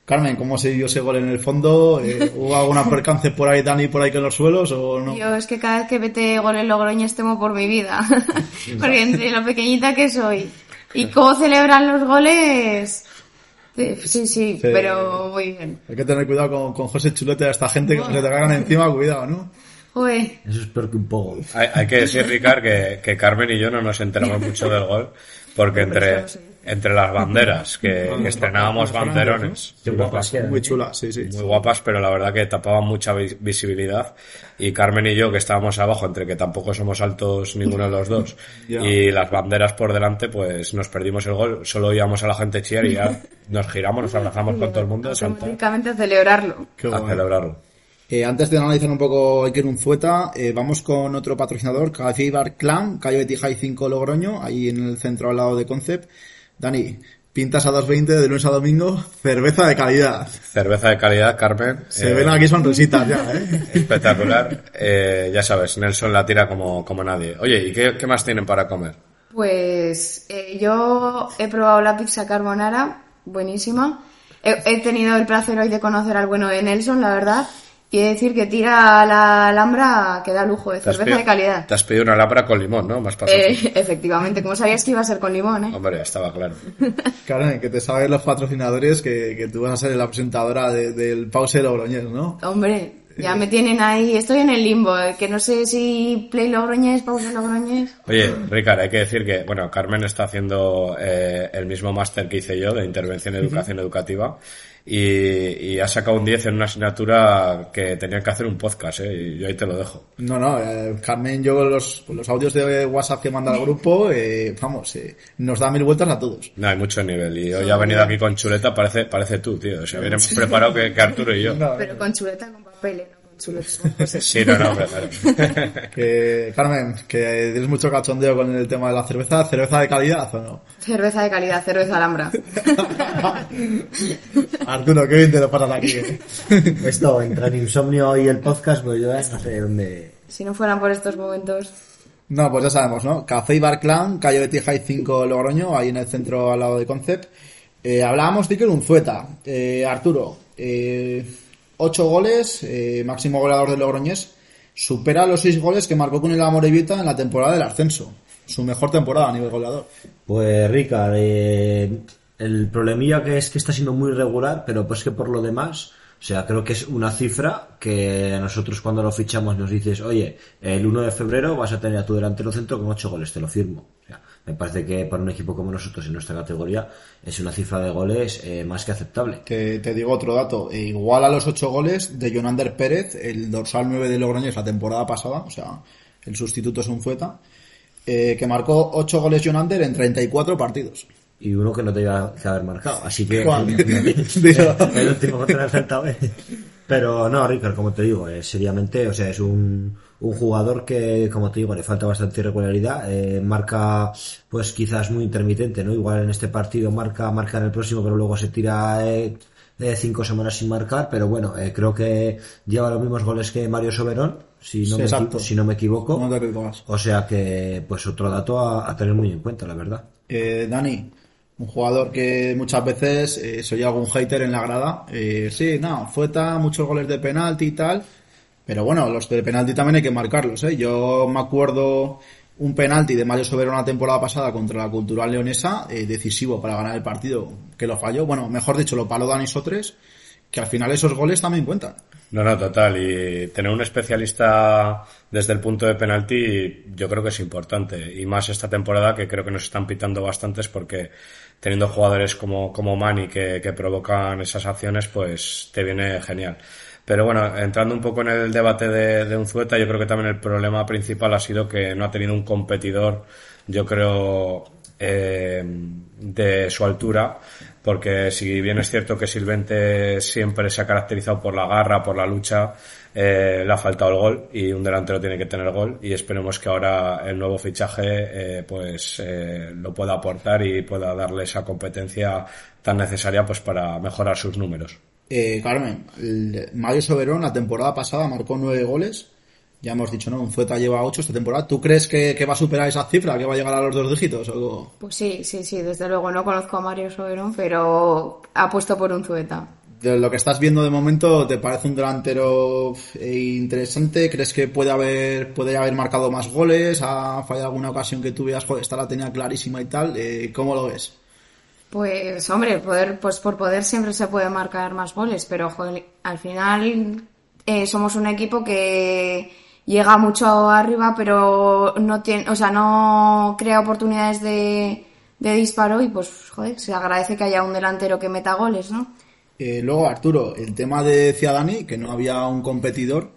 Carmen, ¿cómo se dio ese gol en el fondo? Eh, ¿Hubo alguna [LAUGHS] percance por ahí, Dani, por ahí que en los suelos o no? Yo es que cada vez que mete gol en Logroñés temo por mi vida. [LAUGHS] Porque entre lo pequeñita que soy y cómo celebran los goles. Sí, sí, sí, pero muy bien. Hay que tener cuidado con, con José Chulete a esta gente que se te cagan encima, cuidado, ¿no? Uy. Eso es peor que un poco. Hay, hay que decir, Ricard, que, que, Carmen y yo no nos enteramos mucho del gol, porque entre, entre las banderas, que, que estrenábamos banderones, muy guapas, muy chulas, sí, sí. Muy guapas, pero la verdad que tapaban mucha visibilidad. Y Carmen y yo, que estábamos abajo, entre que tampoco somos altos ninguno de los dos, [LAUGHS] y las banderas por delante, pues nos perdimos el gol. Solo oíamos a la gente chillar y ya nos giramos, nos abrazamos con [LAUGHS] todo el mundo. A celebrarlo. A celebrarlo. Eh, antes de analizar un poco Iker Unzueta, eh, vamos con otro patrocinador, Café Bar Clan, calle Betijay 5 Logroño, ahí en el centro al lado de Concept. Dani, pintas a 2.20 de lunes a domingo, cerveza de calidad. Cerveza de calidad, Carmen. Se eh, ven aquí sonrisitas ya, ¿eh? Espectacular. Eh, ya sabes, Nelson la tira como, como nadie. Oye, ¿y qué, qué más tienen para comer? Pues eh, yo he probado la pizza carbonara, buenísima. He, he tenido el placer hoy de conocer al bueno de Nelson, la verdad. Quiere decir que tira la alhambra que da lujo de cerveza pedido, de calidad. Te has pedido una alhambra con limón, ¿no? Más eh, [LAUGHS] efectivamente, como sabías que iba a ser con limón, ¿eh? Hombre, estaba claro. [LAUGHS] Karen, que te saben los patrocinadores que, que tú vas a ser la presentadora de, del Pause Logroñés, ¿no? Hombre, ya me tienen ahí, estoy en el limbo, eh, que no sé si Play Logroñés, Pause Logroñés. Oye, Ricard, hay que decir que, bueno, Carmen está haciendo eh, el mismo máster que hice yo de intervención en educación educativa y, y ha sacado un 10 en una asignatura que tenían que hacer un podcast, ¿eh? Y yo ahí te lo dejo. No, no, eh, Carmen, yo los, los audios de WhatsApp que manda al grupo, eh, vamos, eh, nos da mil vueltas a todos. No, hay mucho nivel. Y hoy ha venido aquí con chuleta, parece, parece tú, tío. O sea, más preparado que, que, Arturo y yo. No, Pero con chuleta con papeles, ¿no? Sí, no, no, pero, [LAUGHS] que, Carmen, que tienes mucho cachondeo con el tema de la cerveza. ¿Cerveza de calidad o no? Cerveza de calidad, cerveza alhambra. [LAUGHS] Arturo, qué bien te lo pasas aquí. ¿eh? Esto, entre el insomnio y el podcast, pues yo no sé dónde... Si no fueran por estos momentos... No, pues ya sabemos, ¿no? Café y Bar Clan, calle Betty High 5 Logroño, ahí en el centro al lado de Concept. Eh, hablábamos de que era un Zueta. Eh, Arturo, eh, 8 goles, eh, máximo goleador de Logroñés, supera los 6 goles que marcó con el Amorebieta en la temporada del ascenso. Su mejor temporada a nivel goleador. Pues Ricard, eh, El problemilla que es que está siendo muy regular, pero pues que por lo demás, o sea, creo que es una cifra que nosotros cuando lo fichamos nos dices, oye, el 1 de febrero vas a tener a tu delantero centro con 8 goles, te lo firmo. O sea, me parece que para un equipo como nosotros en nuestra categoría es una cifra de goles eh, más que aceptable. Te, te digo otro dato, igual a los 8 goles de Jonander Pérez, el dorsal 9 de Logroñés la temporada pasada, o sea, el sustituto es un Fueta, eh, que marcó 8 goles Jonander en 34 partidos. y uno que no te iba a haber marcado. Así que [LAUGHS] [LAUGHS] el último contra el Celta B. Pero no, Ricard, como te digo, eh, seriamente, o sea, es un, un jugador que, como te digo, le falta bastante irregularidad, eh, marca, pues quizás muy intermitente, ¿no? Igual en este partido marca, marca en el próximo, pero luego se tira eh, de cinco semanas sin marcar, pero bueno, eh, creo que lleva los mismos goles que Mario Soberón, si no, Sí, me, equi- exacto. si no me equivoco. No. O sea que, pues otro dato a, a tener muy en cuenta, la verdad. Eh, Dani, un jugador que muchas veces eh, soy algún hater en la grada. Eh, sí, no, Fueta, muchos goles de penalti y tal. Pero bueno, los de penalti también hay que marcarlos. ¿eh? Yo me acuerdo un penalti de Mario Sobero la temporada pasada contra la Cultural Leonesa, eh, decisivo para ganar el partido, que lo falló. Bueno, mejor dicho, lo paló Dani Sotres, que al final esos goles también cuentan. No, no, total. Y tener un especialista desde el punto de penalti yo creo que es importante. Y más esta temporada que creo que nos están pitando bastantes porque teniendo jugadores como, como Mani que, que provocan esas acciones, pues te viene genial. Pero bueno, entrando un poco en el debate de, Unzueta, yo creo que también el problema principal ha sido que no ha tenido un competidor, yo creo, eh, de su altura, porque si bien es cierto que Silvente siempre se ha caracterizado por la garra, por la lucha, eh, le ha faltado el gol y un delantero tiene que tener gol y esperemos que ahora el nuevo fichaje eh, pues eh, lo pueda aportar y pueda darle esa competencia tan necesaria pues para mejorar sus números. Eh, Carmen, el- Mario Soberón la temporada pasada marcó nueve goles. Ya hemos dicho, ¿no? Un Fueta lleva ocho esta temporada. ¿Tú crees que, que va a superar esa cifra, que va a llegar a los dos dígitos? O... Pues sí, sí, sí, desde luego no conozco a Mario Soberón, pero apuesto por un Zueta. De lo que estás viendo de momento, ¿te parece un delantero eh, interesante? ¿Crees que puede haber, puede haber marcado más goles? ¿Ha fallado alguna ocasión que tú veas, joder, esta la tenía clarísima y tal? Eh, ¿Cómo lo ves? Pues hombre, poder, pues por poder siempre se puede marcar más goles, pero joder, al final eh, somos un equipo que llega mucho arriba, pero no tiene, o sea, no crea oportunidades de, de disparo y pues joder, se agradece que haya un delantero que meta goles, ¿no? Eh, luego, Arturo, el tema de decía Dani, que no había un competidor.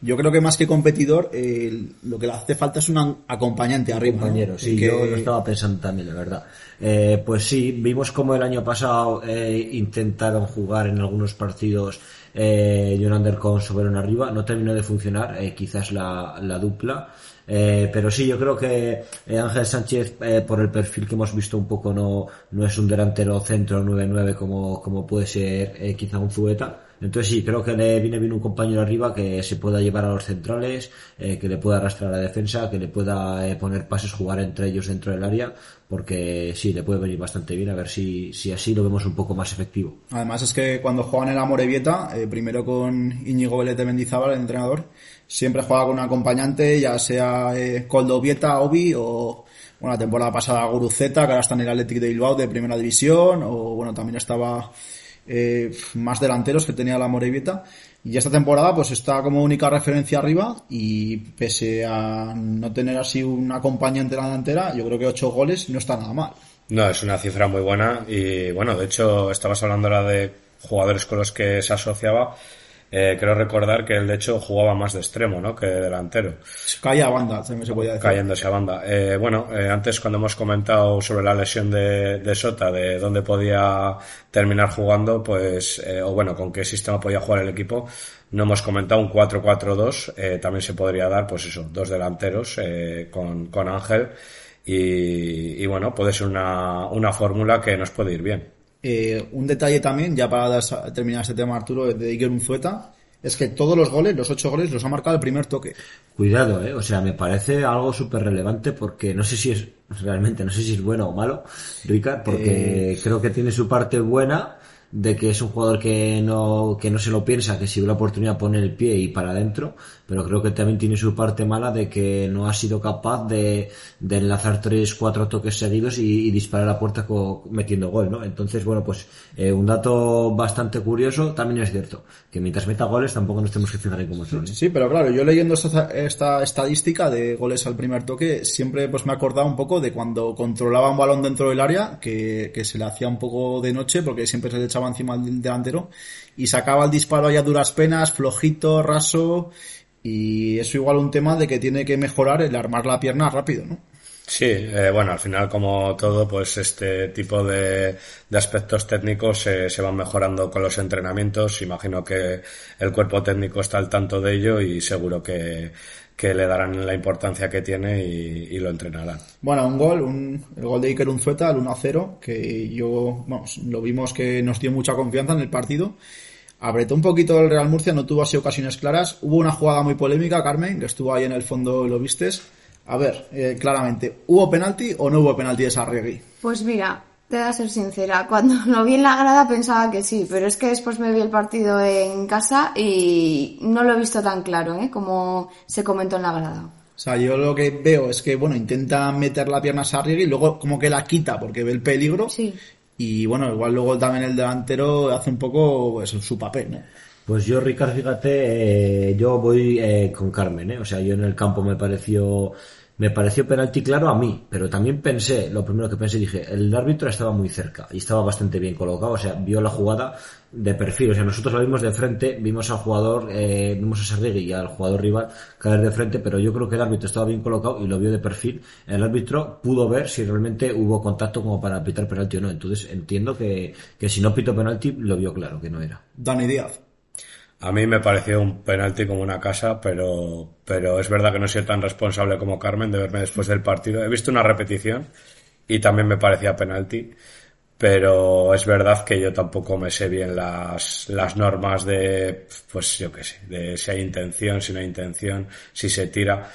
Yo creo que más que competidor, eh, lo que le hace falta es un an- acompañante arriba. ¿no? compañero, sí, Que- yo lo estaba pensando también, la verdad. Eh, pues sí, vimos como el año pasado eh, intentaron jugar en algunos partidos eh, Jonander con Soberón arriba, no terminó de funcionar, eh, quizás la, la dupla. Eh, pero sí, yo creo que eh, Ángel Sánchez, eh, por el perfil que hemos visto un poco, no, no es un delantero centro 9-9 como, como puede ser eh, quizá un Zueta. Entonces sí, creo que le viene bien un compañero arriba que se pueda llevar a los centrales, eh, que le pueda arrastrar a la defensa, que le pueda eh, poner pases, jugar entre ellos dentro del área, porque sí, le puede venir bastante bien, a ver si, si así lo vemos un poco más efectivo. Además es que cuando juegan en la Morevieta, eh, primero con Íñigo Vélez de Mendizábal, el entrenador, siempre juega con un acompañante, ya sea eh, Coldo Vieta, Obi o bueno, la temporada pasada Guruceta, que ahora está en el Athletic de Bilbao de primera división, o bueno, también estaba eh, más delanteros que tenía la Morevieta. Y esta temporada pues está como única referencia arriba y pese a no tener así un acompañante en la delantera, yo creo que ocho goles no está nada mal. No, es una cifra muy buena y bueno, de hecho estabas hablando ahora de jugadores con los que se asociaba. Eh, creo recordar que él de hecho jugaba más de extremo, ¿no? Que de delantero, Calle a banda, también se podía decir. cayéndose a banda. Eh, bueno, eh, antes cuando hemos comentado sobre la lesión de, de Sota, de dónde podía terminar jugando, pues, eh, o bueno, con qué sistema podía jugar el equipo, no hemos comentado un 4-4-2, eh, también se podría dar, pues eso, dos delanteros eh, con, con Ángel y, y bueno, puede ser una, una fórmula que nos puede ir bien. Eh, un detalle también, ya para dar- terminar este tema, Arturo, de Iker Unzueta, es que todos los goles, los ocho goles, los ha marcado el primer toque. Cuidado, eh, o sea, me parece algo súper relevante porque no sé si es, realmente, no sé si es bueno o malo, Ricard, porque creo que tiene su parte buena, de que es un jugador que no, que no se lo piensa, que si ve la oportunidad pone el pie y para adentro, pero creo que también tiene su parte mala de que no ha sido capaz de, de enlazar tres, cuatro toques seguidos y, disparar a puerta metiendo gol, ¿no? Entonces, bueno, pues eh, un dato bastante curioso también es cierto, que mientras meta goles tampoco nos tenemos que fijar en cómo son. Sí, pero claro, yo leyendo esta, esta estadística de goles al primer toque, siempre pues me he acordado un poco de cuando controlaba un balón dentro del área, que, que se le hacía un poco de noche, porque siempre se le echaba encima del delantero, y sacaba el disparo allá a duras penas, flojito, raso, y eso igual un tema de que tiene que mejorar el armar la pierna rápido, ¿no? Sí, eh, bueno, al final como todo, pues este tipo de, de aspectos técnicos se, se van mejorando con los entrenamientos. Imagino que el cuerpo técnico está al tanto de ello y seguro que, que le darán la importancia que tiene y, lo entrenarán. Bueno, un gol, un, el gol de Iker Unzueta, el 1-0, que yo, vamos, lo vimos que nos dio mucha confianza en el partido apretó un poquito el Real Murcia, no tuvo así ocasiones claras. Hubo una jugada muy polémica, Carmen, que estuvo ahí en el fondo, lo vistes. A ver, eh, claramente, ¿hubo penalti o no hubo penalti de Sarriegui? Pues mira, te voy a ser sincera, cuando [LAUGHS] lo vi en la grada pensaba que sí, pero es que después me vi el partido en casa y no lo he visto tan claro, ¿eh? Como se comentó en la grada. O sea, yo lo que veo es que, bueno, intenta meter la pierna a Sarriegui y luego como que la quita porque ve el peligro. Sí. Y bueno, igual luego también el delantero hace un poco pues, su papel, ¿no? Pues yo, Ricardo, fíjate, eh, yo voy eh, con Carmen, ¿eh? O sea, yo en el campo me pareció me pareció penalti claro a mí, pero también pensé, lo primero que pensé, dije, el árbitro estaba muy cerca y estaba bastante bien colocado, o sea, vio la jugada de perfil, o sea, nosotros lo vimos de frente, vimos al jugador, eh, vimos a Sarregui y al jugador rival caer de frente, pero yo creo que el árbitro estaba bien colocado y lo vio de perfil. El árbitro pudo ver si realmente hubo contacto como para pitar penalti o no, entonces entiendo que, que si no pito penalti, lo vio claro que no era. Dani Díaz. A mí me pareció un penalti como una casa, pero, pero es verdad que no soy tan responsable como Carmen de verme después del partido. He visto una repetición y también me parecía penalti, pero es verdad que yo tampoco me sé bien las, las normas de, pues yo qué sé, de si hay intención, si no hay intención, si se tira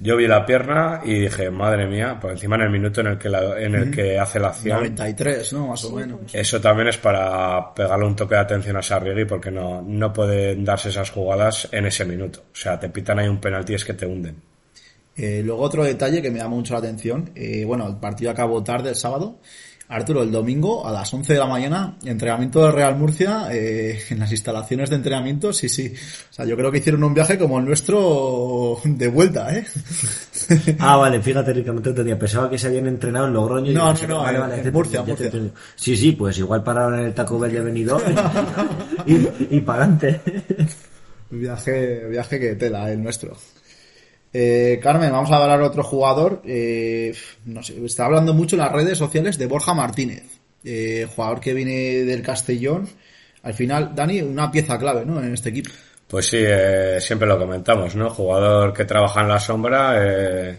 yo vi la pierna y dije, madre mía, por encima en el minuto en el que, en el que hace la acción. 93, ¿no? Más o menos. Eso también es para pegarle un toque de atención a Sarriegui porque no, no pueden darse esas jugadas en ese minuto. O sea, te pitan ahí un penalti y es que te hunden. Eh, luego otro detalle que me llama mucho la atención, eh, bueno, el partido acabó tarde el sábado Arturo, el domingo a las 11 de la mañana, entrenamiento del Real Murcia eh, en las instalaciones de entrenamiento, sí, sí. O sea, yo creo que hicieron un viaje como el nuestro de vuelta, ¿eh? [LAUGHS] ah, vale, fíjate, Ricardo, no te tenía. Pensaba que se habían entrenado en Logroño. No, no, no, vale, vale, en Murcia, Murcia. Sí, sí, pues igual pararon en el Taco Bell de venido [LAUGHS] [LAUGHS] y, y para adelante. viaje, viaje que tela, el nuestro. Eh, Carmen, vamos a hablar otro jugador. Eh, no sé, está hablando mucho en las redes sociales de Borja Martínez, eh, jugador que viene del Castellón. Al final, Dani, una pieza clave, ¿no? En este equipo. Pues sí, eh, siempre lo comentamos, ¿no? Jugador que trabaja en la sombra, eh,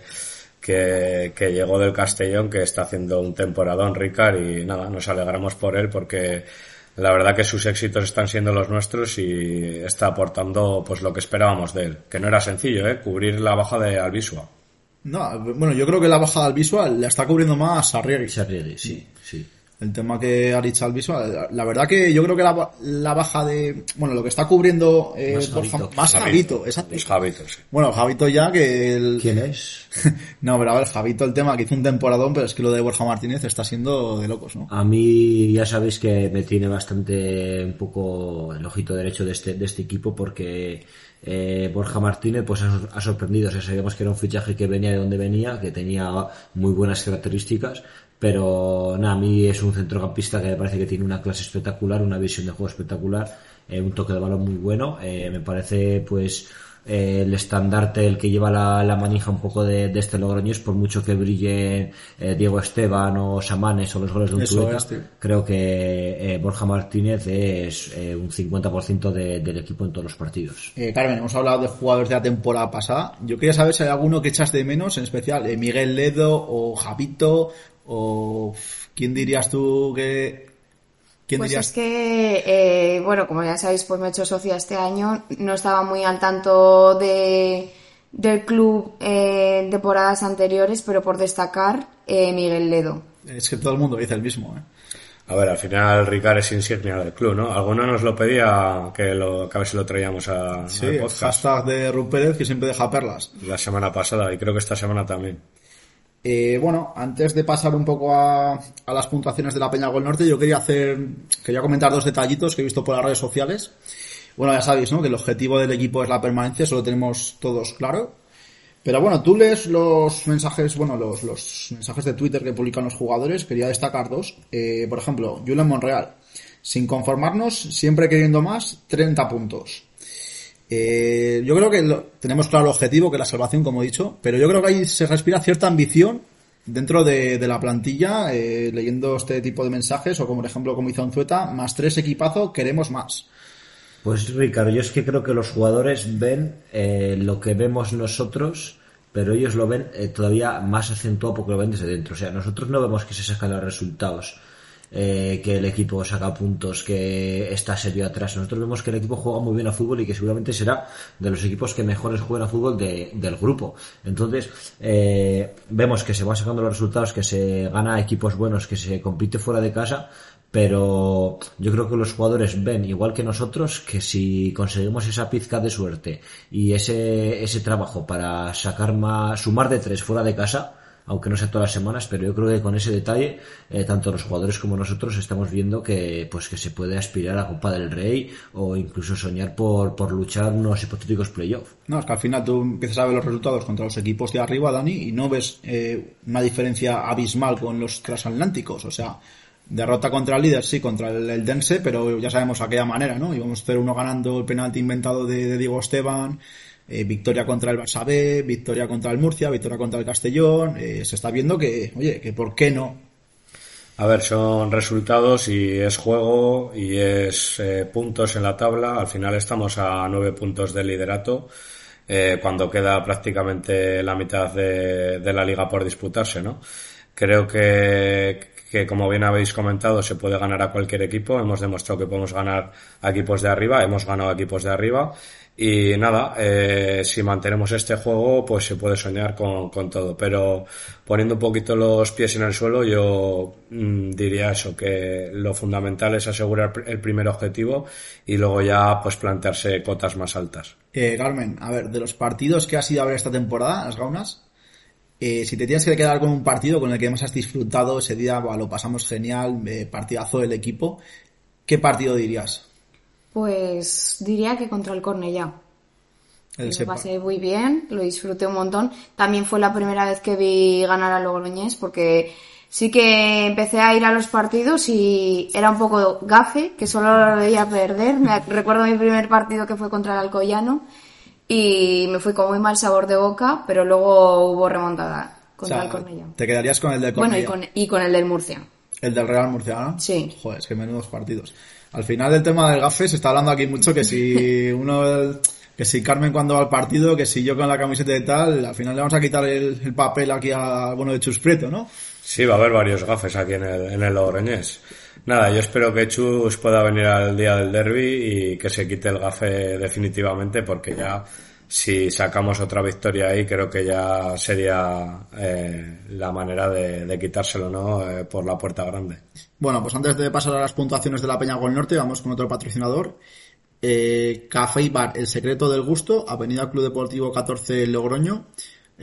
que, que llegó del Castellón, que está haciendo un temporadón, Ricard, y nada, nos alegramos por él porque la verdad que sus éxitos están siendo los nuestros y está aportando pues lo que esperábamos de él, que no era sencillo, ¿eh? cubrir la baja de Albisua. No, bueno, yo creo que la baja de Albisua la está cubriendo más. Sarrieri, sí, sí el tema que ha dicho al visual. La verdad que yo creo que la, la baja de. Bueno, lo que está cubriendo. Eh, más Javito. exacto. Javito, sí. Bueno, Javito ya que el. ¿Quién es? [LAUGHS] no, pero a ver, Javito el tema que hizo un temporadón, pero es que lo de Borja Martínez está siendo de locos, ¿no? A mí ya sabéis que me tiene bastante un poco el ojito derecho de este, de este equipo porque. Eh, Borja Martínez pues ha, sorprendido, o sea, sabíamos que era un fichaje que venía de donde venía, que tenía muy buenas características, pero nada, a mí es un centrocampista que me parece que tiene una clase espectacular, una visión de juego espectacular, eh, un toque de balón muy bueno, eh, me parece pues eh, el estandarte, el que lleva la, la manija un poco de, de este Logroñés, por mucho que brille eh, Diego Esteban o Samanes o los goles de un Eso creo que eh, Borja Martínez es eh, un 50% de, del equipo en todos los partidos. Eh, Carmen, hemos hablado de jugadores de la temporada pasada. Yo quería saber si hay alguno que echas de menos, en especial Miguel Ledo o Javito o quién dirías tú que pues es que, eh, bueno, como ya sabéis, pues me he hecho socia este año. No estaba muy al tanto de, del club en temporadas anteriores, pero por destacar, eh, Miguel Ledo. Es que todo el mundo dice el mismo. ¿eh? A ver, al final Ricard es insignia del club, ¿no? Alguno nos lo pedía que, lo, que a ver si lo traíamos a, Sí, al el podcast hashtag de Rupérez que siempre deja perlas. la semana pasada y creo que esta semana también. Eh, bueno, antes de pasar un poco a, a las puntuaciones de la Peña Gol Norte, yo quería hacer, quería comentar dos detallitos que he visto por las redes sociales. Bueno, ya sabéis, ¿no? Que el objetivo del equipo es la permanencia, eso lo tenemos todos claro. Pero bueno, tú lees los mensajes, bueno, los, los mensajes de Twitter que publican los jugadores, quería destacar dos. Eh, por ejemplo, Julen Monreal. Sin conformarnos, siempre queriendo más, 30 puntos. Eh, yo creo que tenemos claro el objetivo, que es la salvación, como he dicho, pero yo creo que ahí se respira cierta ambición dentro de, de la plantilla, eh, leyendo este tipo de mensajes, o como por ejemplo, como hizo Anzueta, más tres equipazo, queremos más. Pues Ricardo, yo es que creo que los jugadores ven eh, lo que vemos nosotros, pero ellos lo ven eh, todavía más acentuado porque lo ven desde dentro. O sea, nosotros no vemos que se sacan los resultados, eh, que el equipo saca puntos, que está serio atrás. Nosotros vemos que el equipo juega muy bien a fútbol y que seguramente será de los equipos que mejores juegan a fútbol de- del grupo. Entonces, eh, vemos que se van sacando los resultados, que se gana equipos buenos, que se compite fuera de casa, pero yo creo que los jugadores ven igual que nosotros que si conseguimos esa pizca de suerte y ese ese trabajo para sacar más sumar de tres fuera de casa aunque no sea todas las semanas pero yo creo que con ese detalle eh, tanto los jugadores como nosotros estamos viendo que pues que se puede aspirar a Copa del Rey o incluso soñar por por luchar unos hipotéticos playoffs No, es que al final tú empiezas a ver los resultados contra los equipos de arriba, Dani, y no ves eh, una diferencia abismal con los transatlánticos. O sea, derrota contra el líder, sí, contra el, el Dense, pero ya sabemos aquella manera, ¿no? Íbamos 0-1 ganando el penalti inventado de Diego Esteban, eh, victoria contra el Barça B, victoria contra el Murcia, victoria contra el Castellón. eh, se está viendo que, oye, que por qué no. A ver, son resultados y es juego y es eh, puntos en la tabla. Al final estamos a nueve puntos de liderato cuando queda prácticamente la mitad de, de la liga por disputarse, ¿no? Creo que, que, como bien habéis comentado, se puede ganar a cualquier equipo. Hemos demostrado que podemos ganar a equipos de arriba, hemos ganado a equipos de arriba. Y nada, eh, si mantenemos este juego, pues se puede soñar con, todo. Pero poniendo un poquito los pies en el suelo, yo mm, diría eso, que lo fundamental es asegurar el primer objetivo y luego ya pues plantearse cotas más altas. Eh, Carmen, a ver, de los partidos que has ido a ver esta temporada, las gaunas, eh, si te tienes que quedar con un partido con el que más has disfrutado ese día, lo pasamos genial, eh, partidazo del equipo, ¿qué partido dirías? Pues diría que contra el Cornellá. El Lo pasé muy bien, lo disfruté un montón. También fue la primera vez que vi ganar a Logroñés porque sí que empecé a ir a los partidos y era un poco gafe, que solo lo veía perder. Me recuerdo mi primer partido que fue contra el Alcoyano y me fui con muy mal sabor de boca, pero luego hubo remontada O contra sea, el Cornellá. te quedarías con el del Bueno, y Cornellá, con, y con el del Murcia. el del Real Murcia, ¿no? Sí. Joder, es que menudos partidos. Al final del tema del gafe se está hablando aquí mucho que si [LAUGHS] uno, que si Carmen cuando va al partido, que si yo con la camiseta y tal, al final le vamos a quitar el, el papel aquí a bueno de Chus Prieto, ¿no? Sí, va a haber varios gafes aquí en el, en el Logroñés. Nada, yo espero que Chus pueda venir al día del derby y que se quite el gafe definitivamente porque ya si sacamos otra victoria ahí creo que ya sería eh, la manera de, de quitárselo, ¿no? Eh, por la puerta grande. Bueno, pues antes de pasar a las puntuaciones de la Peña Gol Norte, vamos con otro patrocinador. Eh, Café y Bar, El Secreto del Gusto, Avenida Club Deportivo 14 Logroño.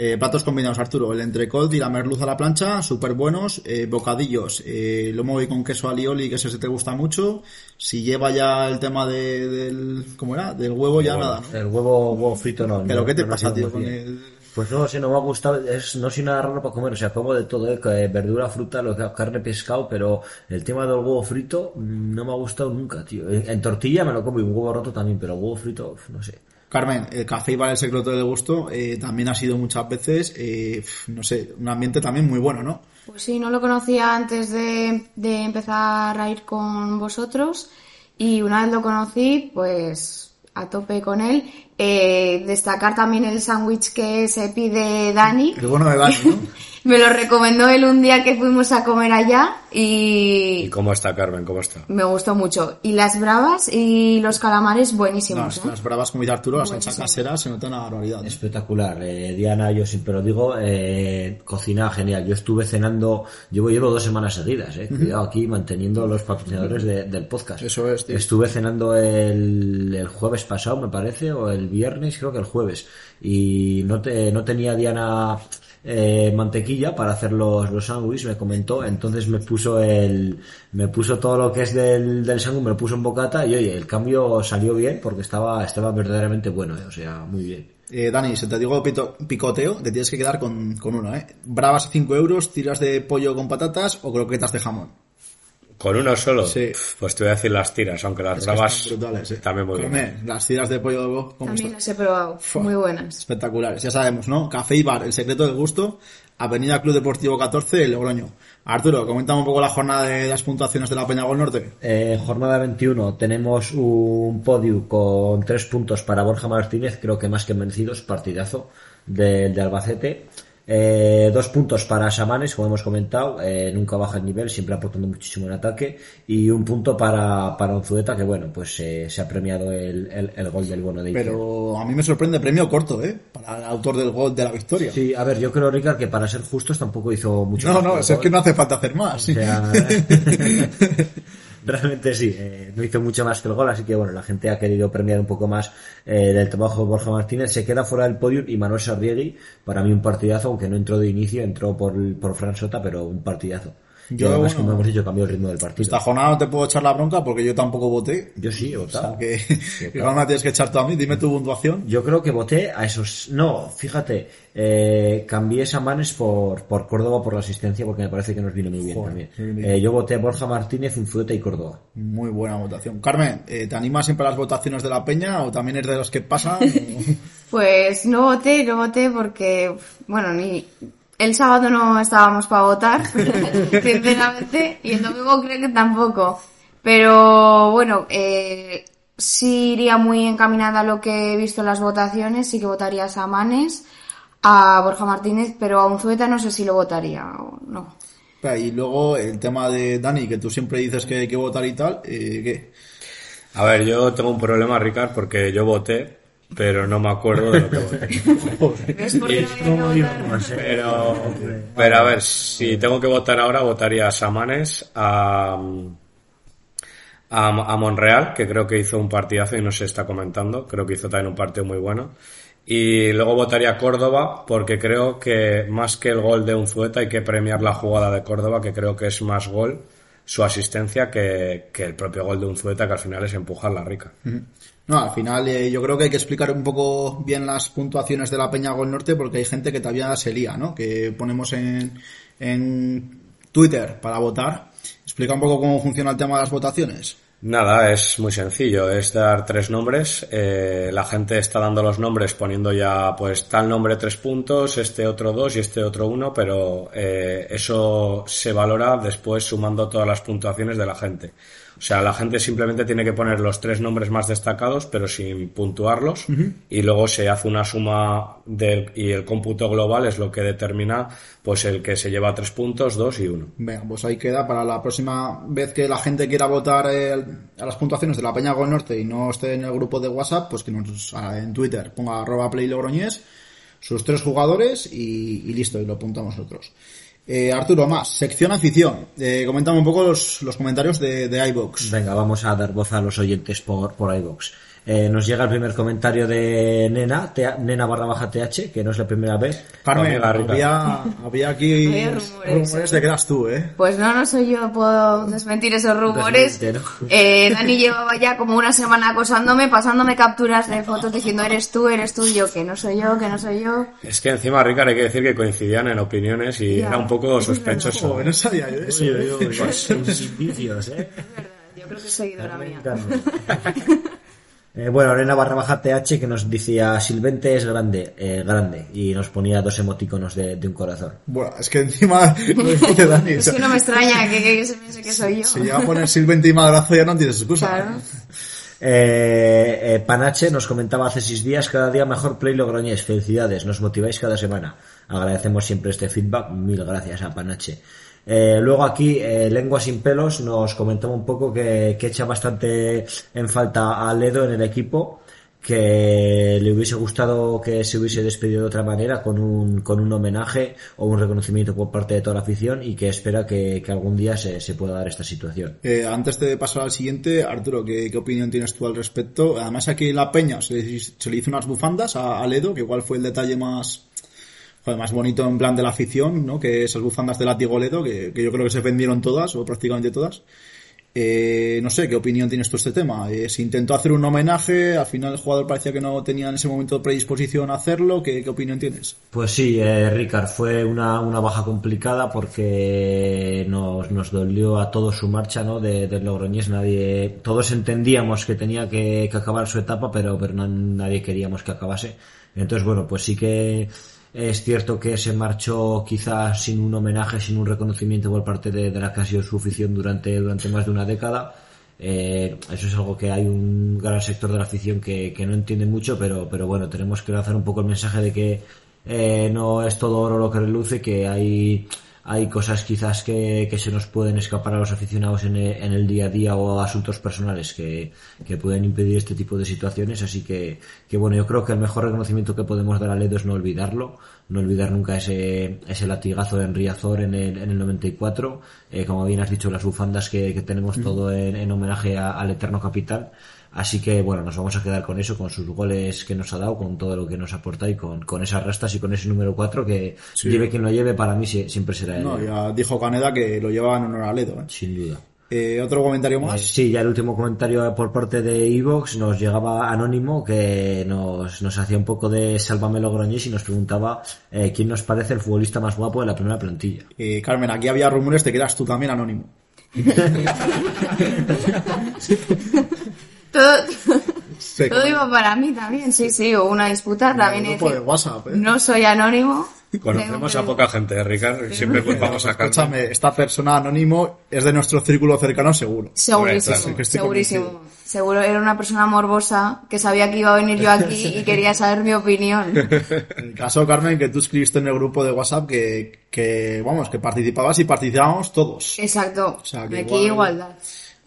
Eh, platos combinados, Arturo. El entrecot y la merluza a la plancha, súper buenos. Eh, bocadillos, eh, lomo y con queso alioli, que ese se te gusta mucho. Si lleva ya el tema de, del, ¿cómo era? Del huevo, ya nada, ¿no? el huevo huevo frito no Pero no- ¿qué te no pasa, tío, con el... Pues no sé, no me ha gustado, es, no soy nada raro para comer, o sea, como de todo, ¿eh? que, verdura, fruta, lo que, carne, pescado, pero el tema del huevo frito mm, no me ha gustado nunca, tío. En, en tortilla me lo como y un huevo roto también, pero huevo frito, no sé. Carmen, el café y bar el secreto del gusto eh, también ha sido muchas veces, eh, no sé, un ambiente también muy bueno, ¿no? Pues sí, no lo conocía antes de, de empezar a ir con vosotros y una vez lo conocí, pues a tope con él. Eh, destacar también el sándwich que se pide Dani. El bueno de Dani, ¿no? [LAUGHS] Me lo recomendó él un día que fuimos a comer allá ¿Y y cómo está Carmen? ¿Cómo está? me gustó mucho. Y las bravas y los calamares buenísimos. es ¿eh? las bravas, como dice Arturo, la salsa Buenísimo. casera se nota una barbaridad. Espectacular. Eh, Diana, yo siempre lo digo, eh, cocina genial. Yo estuve cenando, llevo, llevo dos semanas seguidas, eh. Cuidado aquí manteniendo los patrocinadores de- del podcast. Eso es, tío. Estuve cenando el, el jueves pasado, me parece, o el viernes, creo que el jueves. Y no, te, no tenía Diana eh, mantequilla para hacer los, los sándwiches, me comentó. Entonces me puso el, me puso todo lo que es del, del sándwich, me lo puso en bocata y oye, el cambio salió bien porque estaba, estaba verdaderamente bueno, eh, o sea, muy bien. Eh, Dani, si te digo pito- picoteo, te tienes que quedar con, con uno, ¿eh? Bravas a 5 euros, tiras de pollo con patatas o croquetas de jamón. ¿Con uno solo? Sí. Pues te voy a decir las tiras, aunque las Es bravas brutales, ¿eh? también muy bien. Las tiras de pollo, ¿cómo También están? las he probado. Fua. Muy buenas. Espectaculares, ya sabemos, ¿no? Café y bar, el secreto del gusto, Avenida Club Deportivo 14, el Logroño. Arturo, coméntame un poco la jornada de las puntuaciones de la Peña Gol Norte. Eh, jornada 21 tenemos un podio con tres puntos para Borja Martínez, creo que más que merecidos, partidazo de, de Albacete. Eh, dos puntos para Samanes, como hemos comentado, eh, nunca baja el nivel, siempre aportando muchísimo en ataque. Y un punto para, para Unzueta, que bueno, pues eh, se ha premiado el, el, el gol del bueno de Iker. Pero a mí me sorprende premio corto, ¿eh? Para el autor del gol de la victoria. Sí, a ver, yo creo, Ricard, que para ser justos tampoco hizo mucho. No, más no, es, que no hace falta hacer más. O sea, [LAUGHS] [LAUGHS] realmente sí, eh, no hizo mucho más que el gol, así que bueno, la gente ha querido premiar un poco más eh, del trabajo de Borja Martínez. Se queda fuera del podio y Manuel Sarriegui, para mí un partidazo, aunque no entró de inicio, entró por, por Fran Sota, pero un partidazo. Y Yo, además, bueno, como hemos dicho, cambió el ritmo del partido. Esta jornada no te puedo echar la bronca porque yo tampoco voté. Yo sí, he O votado. sea que me [LAUGHS] la tienes que echar tú a mí. Dime tu puntuación. Yo creo que voté a esos. No, fíjate, eh, cambié Samanes por, por Córdoba por la asistencia porque me parece que nos vino muy bien Joder, también. Eh, yo voté a Borja Martínez, Unzueta y Córdoba. Muy buena votación. Carmen, eh, ¿te animas siempre a las votaciones de la Peña o también eres de los que pasan? [LAUGHS] Pues no voté, no voté porque, bueno, ni el sábado no estábamos para votar, [LAUGHS] sinceramente, y el domingo creo que tampoco. Pero bueno, eh, sí iría muy encaminada a lo que he visto en las votaciones, sí que votaría a Samanes, a Borja Martínez, pero a Unzueta no sé si lo votaría o no. Y luego el tema de Dani, que tú siempre dices que hay que votar y tal, eh, ¿qué? A ver, yo tengo un problema, Ricard, porque yo voté, pero no me acuerdo de lo que [LAUGHS] voté. Pero, pero a ver, si tengo que votar ahora, votaría a Samanes, a, a, a Monreal, que creo que hizo un partidazo y no se está comentando, creo que hizo también un partido muy bueno. Y luego votaría a Córdoba, porque creo que más que el gol de Unzueta hay que premiar la jugada de Córdoba, que creo que es más gol su asistencia que, que el propio gol de Unzueta, que al final es empujar la rica. No, al final eh, yo creo que hay que explicar un poco bien las puntuaciones de la Peña Gol Norte porque hay gente que todavía se lía, ¿no? Que ponemos en, en Twitter para votar. Explica un poco cómo funciona el tema de las votaciones. Nada, es muy sencillo, es dar tres nombres, eh, la gente está dando los nombres poniendo ya pues tal nombre tres puntos, este otro dos y este otro uno, pero eh, eso se valora después sumando todas las puntuaciones de la gente. O sea, la gente simplemente tiene que poner los tres nombres más destacados, pero sin puntuarlos, y luego se hace una suma del, y el cómputo global es lo que determina pues el que se lleva tres puntos, dos y uno. Venga, pues ahí queda para la próxima vez que la gente quiera votar eh, a las puntuaciones de la Peña Gol Norte y no esté en el grupo de WhatsApp, pues que nos en Twitter ponga arroba play sus tres jugadores y, y listo, y lo apuntamos nosotros. Eh, Arturo, más, sección afición. Eh, un poco los, comentarios de, de iVox. Venga, vamos a dar voz a los oyentes por, por iVox. Eh, nos llega el primer comentario de Nena, tea- Nena barra baja TH, que no es la primera vez. Carmen, había, había aquí [LAUGHS] Había rumores. de que eras tú, ¿eh? Pues no, no soy yo, puedo desmentir esos rumores. ¿no? Eh, Dani llevaba ya como una semana acosándome, pasándome capturas de fotos diciendo eres tú, eres tú, y yo que no soy yo, que no soy yo. Es que encima, Ricard, hay que decir que coincidían en opiniones y Ya, era un poco es sospechoso. Joder, no sabía yo eso. ¿eh? Pues, [LAUGHS] indicios, ¿eh? Yo creo que es seguidora mía. [LAUGHS] Eh, bueno, Nena barra baja TH que nos decía Silvente es grande, eh, grande, y nos ponía dos emoticonos de, de un corazón. Bueno, es que encima [LAUGHS] lo dice Dani. Es que no me extraña que, que se piense que soy yo. Si llega a poner Silvente y Madrazo ya no tienes excusa. Claro. Eh, eh, Panache nos comentaba hace seis días, cada día mejor Play Logroñés. Felicidades, nos motiváis cada semana. Agradecemos siempre este feedback. Mil gracias a Panache. Eh, luego aquí, eh, Lengua sin pelos nos comentaba un poco que, que echa bastante en falta a Ledo en el equipo que le hubiese gustado que se hubiese despedido de otra manera con un, con un homenaje o un reconocimiento por parte de toda la afición y que espera que, que algún día se, se, pueda dar esta situación. Eh, antes de pasar al siguiente, Arturo, ¿qué, ¿qué, opinión tienes tú al respecto? Además aquí en La Peña se se le hizo unas bufandas a, a, Ledo, que igual fue el detalle más joder, más bonito en plan de la afición, ¿no? Que esas bufandas de látigo Ledo, que, que yo creo que se vendieron todas o prácticamente todas. Eh, no sé, ¿qué opinión tienes tú este tema? Eh, se intentó hacer un homenaje, al final el jugador parecía que no tenía en ese momento predisposición a hacerlo. ¿Qué, qué opinión tienes? Pues sí, eh, Ricard, fue una, una, baja complicada porque nos, nos, dolió a todos su marcha ¿no? de, de Logroñés. Nadie, todos entendíamos que tenía que, que acabar su etapa, pero, pero no, nadie queríamos que acabase. Entonces, bueno, pues sí que es cierto que se marchó quizás sin un homenaje, sin un reconocimiento por parte de, la que ha su afición durante, durante más de una década. Eh, eso es algo que hay un gran sector de la afición que, que no entiende mucho, pero, pero bueno, tenemos que lanzar un poco el mensaje de que eh, no es todo oro lo que reluce, que hay hay cosas quizás que, que, se nos pueden escapar a los aficionados en el, en el día a día o asuntos personales que, que, pueden impedir este tipo de situaciones. Así que, que, bueno, yo creo que el mejor reconocimiento que podemos dar a Ledo es no olvidarlo, no olvidar nunca ese, ese latigazo de Enriazor en el, en el 94. Eh, como bien has dicho, las bufandas que, que tenemos todo en, en homenaje a, al eterno capitán. Así que bueno, nos vamos a quedar con eso, con sus goles que nos ha dado, con todo lo que nos aporta y con, con esas rastas y con ese número 4 que sí. lleve quien lo lleve, para mí siempre será él. No, ya dijo Caneda que lo lleva en honor a Ledo. ¿eh? Sin duda. Eh, ¿Otro comentario más? Eh, sí, ya el último comentario por parte de Evox nos llegaba anónimo que nos, nos hacía un poco de Sálvame Logroñés y nos preguntaba eh, quién nos parece el futbolista más guapo de la primera plantilla. Eh, Carmen, aquí había rumores de que eras tú también anónimo. [LAUGHS] [LAUGHS] todo, sí, todo iba para mí también, sí, sí, hubo una disputa también. Es decir, WhatsApp, ¿eh? No soy anónimo. [LAUGHS] Conocemos a poca gente, Ricardo, siempre culpamos a Carmen. Escúchame, esta persona anónimo es de nuestro círculo cercano seguro. Segurísimo, claro, segurísimo. Seguro era una persona morbosa que sabía que iba a venir yo aquí y quería saber mi opinión. [LAUGHS] En el caso, Carmen, que tú escribiste en el grupo de WhatsApp que, que vamos, que participabas y participábamos todos. Exacto. O sea, que aquí igual... igualdad.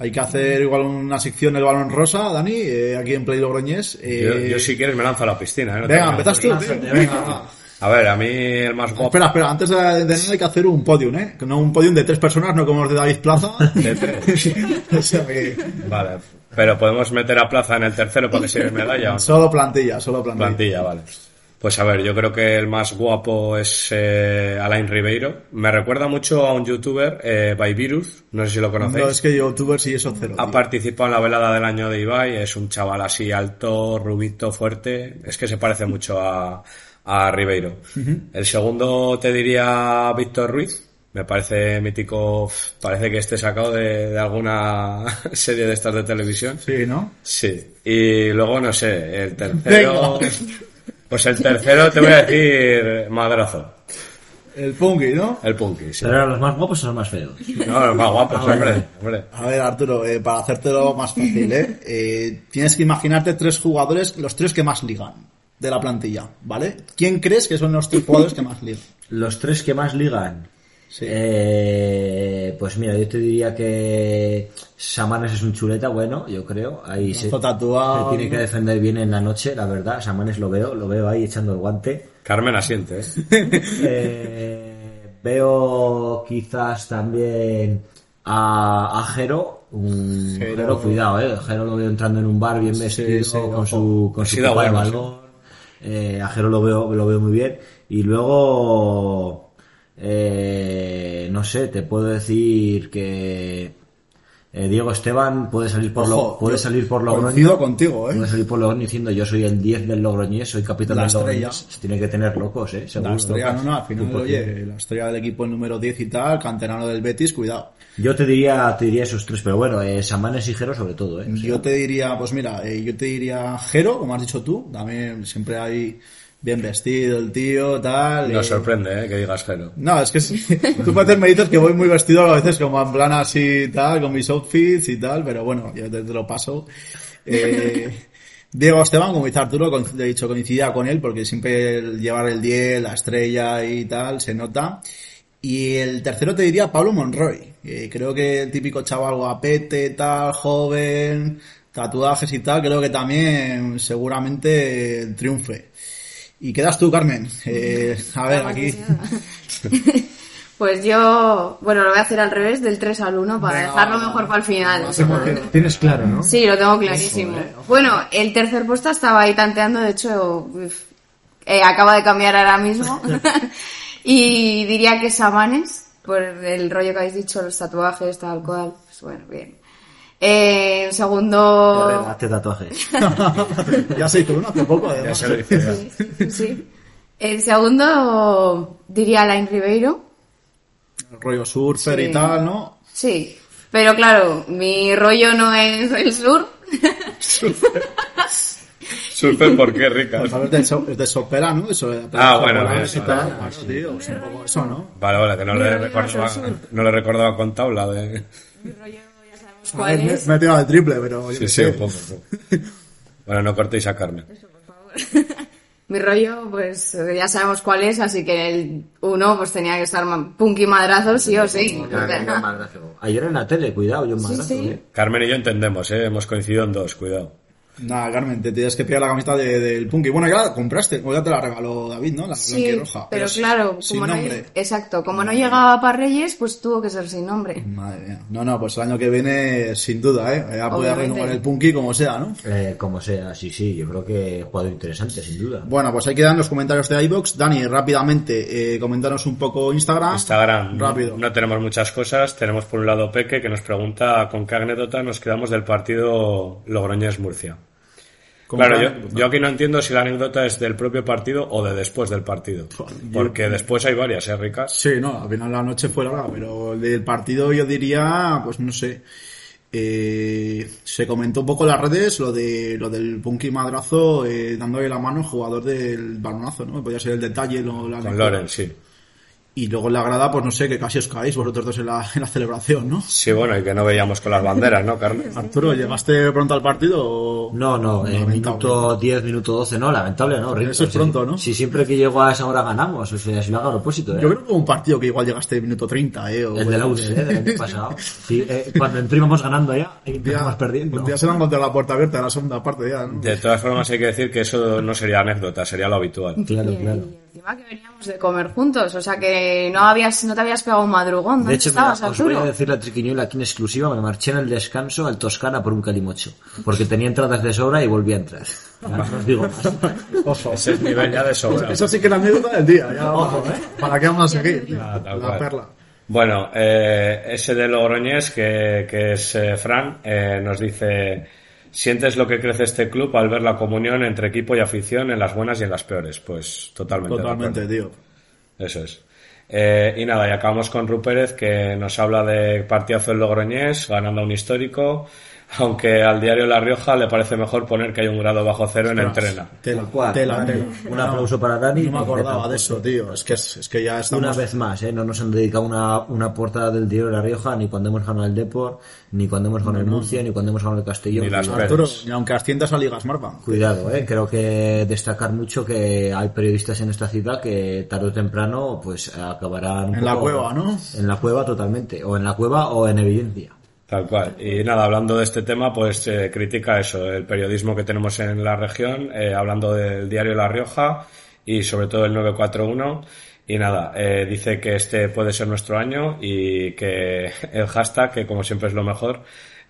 Hay que hacer igual una sección del balón rosa, Dani, eh, aquí en Play Logroñés. Eh... Yo, yo, si quieres me lanzo a la piscina. ¿eh? No venga, empiezas tú. Venga, a ver, a mí el más guapo. Espera, espera, antes de, de nada hay que hacer un podium, ¿eh? No un podium de tres personas, no como los de David Plaza. De tres. [LAUGHS] o sea que... Vale. Pero podemos meter a Plaza en el tercero para que se [LAUGHS] medalla. ¿o no? Solo plantilla, solo plantilla. Plantilla, vale. Pues a ver, yo creo que el más guapo es eh, Alain Ribeiro. Me recuerda mucho a un youtuber, eh, Virus. no sé si lo conocéis. No, es que youtuber sí eso cero. Ha tío. participado en la velada del año de Ibai, es un chaval así alto, rubito, fuerte. Es que se parece mucho a, a Ribeiro. Uh -huh. El segundo te diría Víctor Ruiz. Me parece mítico, parece que esté sacado de, de, alguna [LAUGHS] serie de estas de televisión. Sí, ¿no? Sí. Y luego, no sé, el tercero... Pues el tercero te voy a decir madrazo. El Punky, ¿no? El Punky, sí. ¿Pero eran los más guapos o los más feos? No, los más guapos, ah, hombre, hombre. A ver, Arturo, eh, para hacértelo más fácil, ¿eh? [LAUGHS] ¿eh? Tienes que imaginarte tres jugadores, los tres que más ligan de la plantilla, ¿vale? ¿Quién crees que son los tres jugadores que más ligan? Los tres que más ligan. Sí. Eh, pues mira, yo te diría que Samanes es un chuleta, bueno, yo creo. Ahí se, tatuado, se, tiene que defender bien en la noche, la verdad. Samanes lo veo, lo veo ahí echando el guante. Carmen asiente, ¿eh? [LAUGHS] eh veo quizás también a, a Jero. Un, Jero. Jero, cuidado, eh. Jero lo veo entrando en un bar bien vestido, sí, sí, con, su, con su sí, bueno, balón. Eh, a Jero lo veo, lo veo muy bien. Y luego eh, no sé, te puedo decir que eh, Diego Esteban puede salir por Ojo, lo, puede salir por Logroño. contigo, ¿eh? Puede salir por Logroño diciendo yo soy el 10 del Logroñés, soy capitán la del Logroñés. Se tiene que tener locos, ¿eh? Seguro, la estrella, no, no, al final, oye, la estrella del equipo el número 10 y tal, canterano del Betis, cuidado. Yo te diría, te diría esos tres, pero bueno, eh, Samanes y Jero sobre todo, ¿eh? O sea, yo te diría, pues mira, eh, yo te diría Jero, como has dicho tú, también siempre hay Bien vestido el tío, tal. Nos y- sorprende, ¿eh? Que digas Jero. No, es que sí. [LAUGHS] Tú puedes me dices que voy muy vestido a veces como en plan así tal, con mis outfits y tal, pero bueno, yo te, te lo paso. [LAUGHS] Eh, Diego Esteban, como dice Arturo, con- he dicho coincidía con él porque siempre el llevar el 10, la estrella y tal, se nota. Y el tercero te diría Pablo Monroy. que creo que el típico chaval guapete, tal, joven, tatuajes y tal, creo que también seguramente triunfe. Y quedas tú, Carmen. Eh, a ver, aquí. [LAUGHS] Pues yo, bueno, lo voy a hacer al revés, del 3 al 1, para dejarlo mejor para el final. Tienes claro, ¿no? Sí, lo tengo clarísimo. Bueno, el tercer puesto estaba ahí tanteando, de hecho, uf, eh, acaba de cambiar ahora mismo. [LAUGHS] y diría que Samanes, por el rollo que habéis dicho, los tatuajes, tal cual. Pues bueno, bien. Eh, en segundo... Hazte tatuajes. [LAUGHS] ya se hizo uno hace poco, Ya además. se lo dice ya. Sí. En segundo diría Line Ribeiro. rollo surfer Sí. y tal, ¿no? Sí. Pero claro, mi rollo no es el sur. [LAUGHS] Surfer, ¿por qué, rica? Pues a ver, del so- es de Sopera, ¿no? Eso, de Ah, bueno, bien, y tal. vale, Claro, tío, es un poco eso, ¿no? Vale, vale, que no le, recordaba, no le recordaba con tabla de... ¿Cuál Me, es? me he tirado de triple, pero Sí, sí, un poco. [LAUGHS] Bueno, no cortéis a Carmen. [LAUGHS] Mi rollo, pues ya sabemos cuál es, así que el uno pues tenía que estar ma- punky madrazo sí o sí. Ayer en la tele, cuidado, yo madrazo, sí. ¿eh? Carmen y yo entendemos, ¿eh? Hemos coincidido en dos, cuidado. Nada, Carmen, te tienes que pillar la camiseta de- del Punky. Bueno, ya la compraste, o ya te la regaló David, ¿no? La Sí, roja. pero claro, sin como no, nombre. exacto, como no llegaba para Reyes, pues tuvo que ser sin nombre. Madre mía. No, no, pues el año que viene, sin duda, ¿eh? Ya puede renovar el Punky como sea, ¿no? Eh, como sea, sí, sí, yo creo que jugador interesante, sin duda. Bueno, pues ahí quedan los comentarios de iBox. Dani, rápidamente, eh, un poco Instagram. Instagram, Rápido. no tenemos muchas cosas. Tenemos por un lado Peque, que nos pregunta con qué anécdota nos quedamos del partido Logroñés-Murcia. ¿Con Claro, yo, yo aquí no entiendo si la anécdota es del propio partido o de después del partido. Porque después hay varias, ¿eh, Ricas? Sí, no, al final la noche fue larga, pero del partido yo diría, pues no sé. Eh, se comentó un poco en las redes lo de lo del Punky Madrazo eh, dándole la mano al jugador del balonazo, ¿no? Podía ser el detalle, lo, la Con. Loren, sí. Y luego en la grada, pues no sé, que casi os caéis vosotros dos en la, en la celebración, ¿no? Sí, bueno, y que no veíamos con las banderas, ¿no, Carmen? Arturo, ¿llegaste pronto al partido o...? No, no, en Lamentable. minuto 10, minuto 12, no, lamentable, no, Rick. Eso es O sea, pronto, ¿no? Si siempre que llego a esa hora ganamos, o sea, si lo hago a propósito, ¿eh? Yo creo que un partido que igual llegaste en minuto 30, ¿eh? O, El de la UNED, ¿eh? del año [LAUGHS] pasado. Sí, eh, cuando entró íbamos ganando ya, y empezamos perdiendo. Ya se han encontrado la puerta abierta de la segunda parte ya, ¿no? De todas formas, hay que decir que eso no sería anécdota, sería lo habitual. Claro, claro. Encima que veníamos de comer juntos, o sea que no habías, no te habías pegado un madrugón. ¿Dónde De hecho, mira, estabas, os voy a decir la triquiñuela aquí en exclusiva, me marché en el descanso al Toscana por un calimocho, porque tenía entradas de sobra y volví a entrar. Ya no os digo más. Ojo. Ese es nivel ya de sobra. Eso sí que es la anécdota del día. Ya, vamos, ¿eh? ¿Para qué vamos a seguir? Ah, tal la cual. perla. Bueno, eh, ese de Logroñés, que, que es eh, Fran, eh, nos dice, ¿sientes lo que crece este club al ver la comunión entre equipo y afición en las buenas y en las peores? Pues totalmente. Totalmente, tío. Eso es. Eh, y nada, y acabamos con Rupérez, que nos habla de partidazo en Logroñés, ganando a un histórico, aunque al diario La Rioja le parece mejor poner que hay un grado bajo cero en entrena. Tela, cual, tela, Dani. tela. Un aplauso para Dani. No me acordaba de eso, tío. Es que, es, que ya estamos... Una vez más, ¿eh? no nos han dedicado una, una portada del diario La Rioja, ni cuando hemos ganado el Depor, ni cuando hemos ganado el Murcia, ni cuando hemos ganado el Castellón. Ni las. Arturo, ni aunque asciendas a Ligas Marpa. Cuidado, ¿eh? creo que destacar mucho que hay periodistas en esta ciudad que tarde o temprano pues acabarán En la cueva, ¿no? En la cueva totalmente, o en la cueva o en evidencia. Tal cual. Y nada, hablando de este tema, pues eh, critica eso, el periodismo que tenemos en la región, eh, hablando del diario La Rioja y sobre todo el 941. Y nada, eh, dice que este puede ser nuestro año y que el hashtag, que como siempre es lo mejor,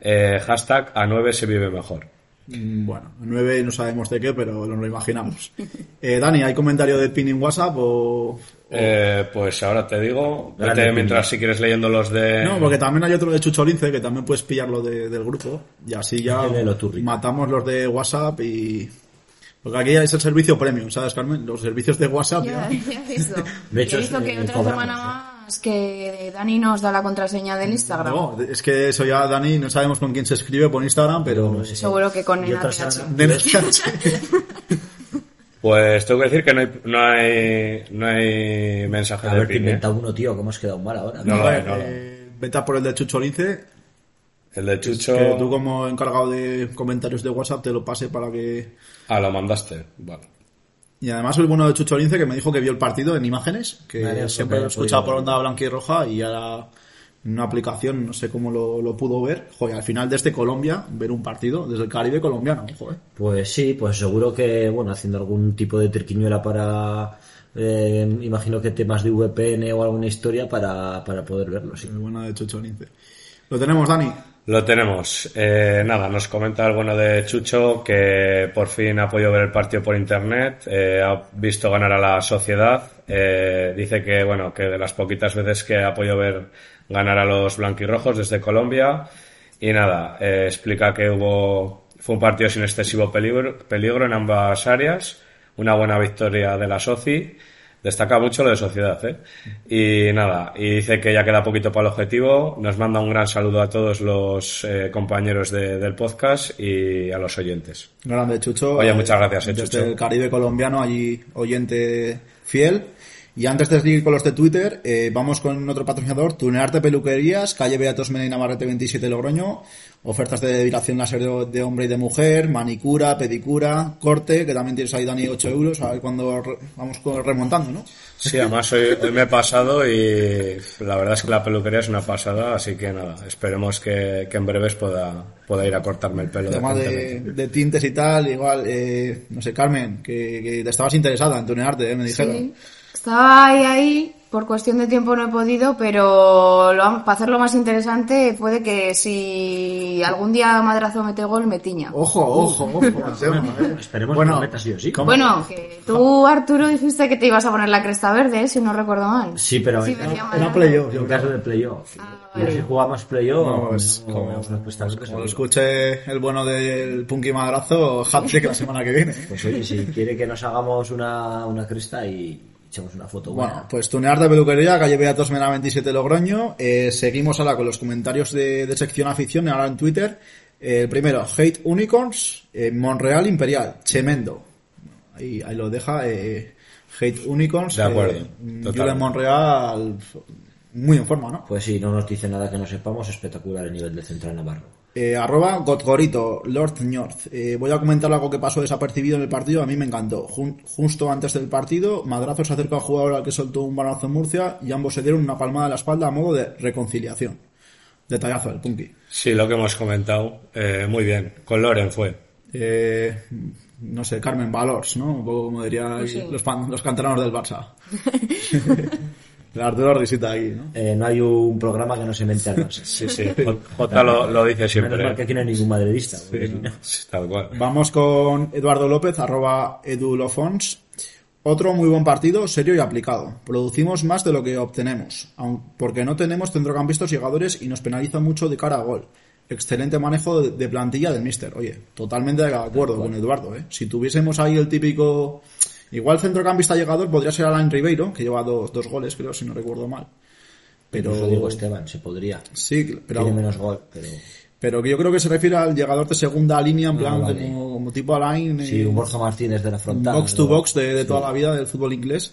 hashtag a 9 se vive mejor. Mm, Bueno, nueve no sabemos de qué, pero nos lo imaginamos. Dani, ¿hay comentario de pin en WhatsApp o...? Eh, pues ahora te digo, vete mientras si quieres leyendo los de... No, porque también hay otro de Chucho Lince que también puedes pillarlo de- del grupo y así ya matamos los de WhatsApp y... Porque aquí es el servicio premium, ¿sabes, Carmen? Los servicios de WhatsApp Ya, ya... ya he visto. De hecho, he visto es, que eh, otra cobramos, semana más que Dani nos da la contraseña del Instagram. No, es que eso ya, Dani, no sabemos con quién se escribe por Instagram, pero... Seguro que con el otras ATH. eran- De- Pues tengo que decir que no hay, no hay, no hay mensaje de Haberte pin, ¿eh? uno, tío, que hemos quedado mal ahora. No, A no, ver, no, eh, vete a por el de Chucho Lince, El de Chucho... que tú como encargado de comentarios de WhatsApp te lo pase para que... Ah, lo mandaste. Vale. Y además el bueno de Chucho Lince que me dijo que vio el partido en imágenes, que Vale, siempre lo he escuchado pues por onda blanca y roja y ahora una aplicación, no sé cómo lo, lo pudo ver. Joder, al final desde Colombia, ver un partido desde el Caribe colombiano, joder. Pues sí, pues seguro que, bueno, haciendo algún tipo de triquiñuela para, eh, imagino que temas de VPN o alguna historia para, para poder verlo, sí. El bueno de Chucho Lince. Lo tenemos, Dani. Lo tenemos. Eh, nada, nos comenta el bueno de Chucho que por fin ha podido ver el partido por internet, eh, ha visto ganar a la sociedad. eh, dice que, bueno, que de las poquitas veces que ha podido ver ganar a los blanquirrojos desde Colombia. Y nada, eh, explica que hubo, fue un partido sin excesivo peligro, peligro en ambas áreas, una buena victoria de la Soci. Destaca mucho lo de sociedad, ¿eh? Y nada, y dice que ya queda poquito para el objetivo. Nos manda un gran saludo a todos los eh, compañeros de- del podcast y a los oyentes. Grande Chucho. Oye, muchas gracias, eh, Desde Chucho. el Caribe colombiano, allí oyente fiel. Y antes de seguir con los de Twitter, eh, vamos con otro patrocinador, Tunearte Peluquerías, calle Beatos Mena y Navarrete 27 Logroño. Ofertas de depilación láser de, de hombre y de mujer, manicura, pedicura, corte, que también tienes ahí, Dani, 8 euros. A ver cuando re- vamos remontando, ¿no? Sí, además hoy, hoy me he pasado y la verdad es que la peluquería es una pasada, así que nada, esperemos que, que en breves pueda, pueda ir a cortarme el pelo. tema de, tintes y tal, igual, eh, no sé, Carmen, que, que te estabas interesada en tunearte, eh, me dijeron. Sí. Estaba ahí, ahí, por cuestión de tiempo no he podido, pero lo, para hacerlo más interesante puede que si algún día Madrazo mete gol, me tiña. Ojo, ojo, ojo. eh. Esperemos Bueno, que lo meta sí o sí. ¿cómo? Bueno, que tú, Arturo, dijiste que te ibas a poner la cresta verde, ¿eh? si no recuerdo mal. Sí, pero Sí, en, decía Era playoff, en caso de playoff. Ah, vale. si jugamos playoff, No, no, es no, como- Como lo escuche el bueno del Punky Madrazo, [LAUGHS] hat-trick la semana que viene. Pues oye, si quiere que nos hagamos una, una cresta y echemos una foto buena. Bueno, pues tunear de peluquería, calle Beatos Mena 27 Logroño. Eh, seguimos ahora con los comentarios de, de sección afición, ahora en Twitter. Eh, el primero, Hate Unicorns, eh, Monreal Imperial, Chemendo. Ahí, ahí lo deja, eh, Hate Unicorns. De acuerdo, eh. Julen Monreal, muy en forma, ¿no? Pues sí, no nos dice nada que no sepamos, espectacular el nivel de Central Navarro. Eh, arroba Gotgorito, Lord North. Eh, voy a comentar algo que pasó desapercibido en el partido. A mí me encantó. Jun- justo antes del partido, Madrazo se acercó al jugador al que soltó un balazo en Murcia y ambos se dieron una palmada a la espalda a modo de reconciliación. Detallazo del Punky. Sí, lo que hemos comentado, eh, muy bien. Con Loren fue. Eh, no sé, Carmen Valors, ¿no? Un poco como dirían Pues sí. los, los canteranos del Barça. [LAUGHS] el Arturo risita aquí, ¿no? Eh, no hay un programa que no se Barça. Sí, sí. Jota lo, lo dice Menos mal siempre. que aquí no hay ningún madridista. si no- tal cual. Vamos con Eduardo López, arroba edulofons. Otro muy buen partido, serio y aplicado. Producimos más de lo que obtenemos, porque no tenemos centrocampistas llegadores y nos penaliza mucho de cara a gol. Excelente manejo de, de plantilla del Mister. Oye, totalmente de acuerdo con Eduardo. ¿eh? Si tuviésemos ahí el típico... Igual centrocampista llegador podría ser Alain Ribeiro, que lleva dos, dos goles, creo, si no recuerdo mal. Pero... Incluso Diego Esteban, se podría. Sí, pero... Tiene menos gol, pero... Pero que yo creo que se refiere al llegador de segunda línea, en plan, Ah, vale. como, como tipo Alain. Sí, eh, un Borja Martínez de la frontal. box to box de, de toda la vida del fútbol inglés.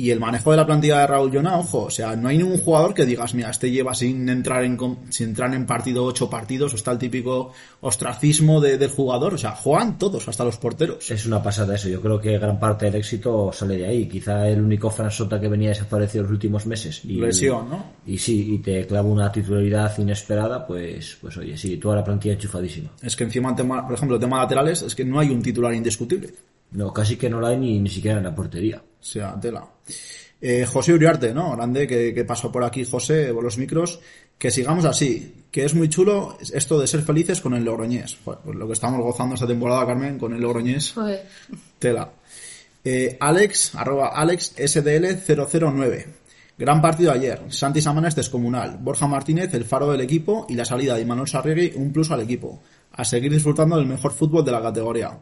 Y el manejo de la plantilla de Raúl Llona, ojo, o sea, no hay ningún jugador que digas, mira, este lleva sin entrar en, sin entrar en partido ocho partidos, o está el típico ostracismo de- del jugador, o sea, juegan todos, hasta los porteros. Es una pasada eso. Yo creo que gran parte del éxito sale de ahí. Quizá el único Fransota que venía desaparecido los últimos meses. Y, Lesión, ¿no? Y sí, y te clava una titularidad inesperada, pues, pues oye, sí, toda la plantilla enchufadísima. Es que encima, en tema, por ejemplo, el tema laterales, es que no hay un titular indiscutible. No, casi que no la hay ni, ni siquiera en la portería. Sea, tela. Eh, José Uriarte, ¿no? Grande, que, que pasó por aquí José, por los micros. Que sigamos así. Que es muy chulo esto de ser felices con el Logroñés. Joder, pues lo que estamos gozando esta temporada, Carmen, con el Logroñés. Joder. Tela. Eh, Alex, arroba Alex SDL009. Gran partido ayer. Santi Samanes descomunal. Borja Martínez, el faro del equipo. Y la salida de Manuel Sarriegui, un plus al equipo. A seguir disfrutando del mejor fútbol de la categoría.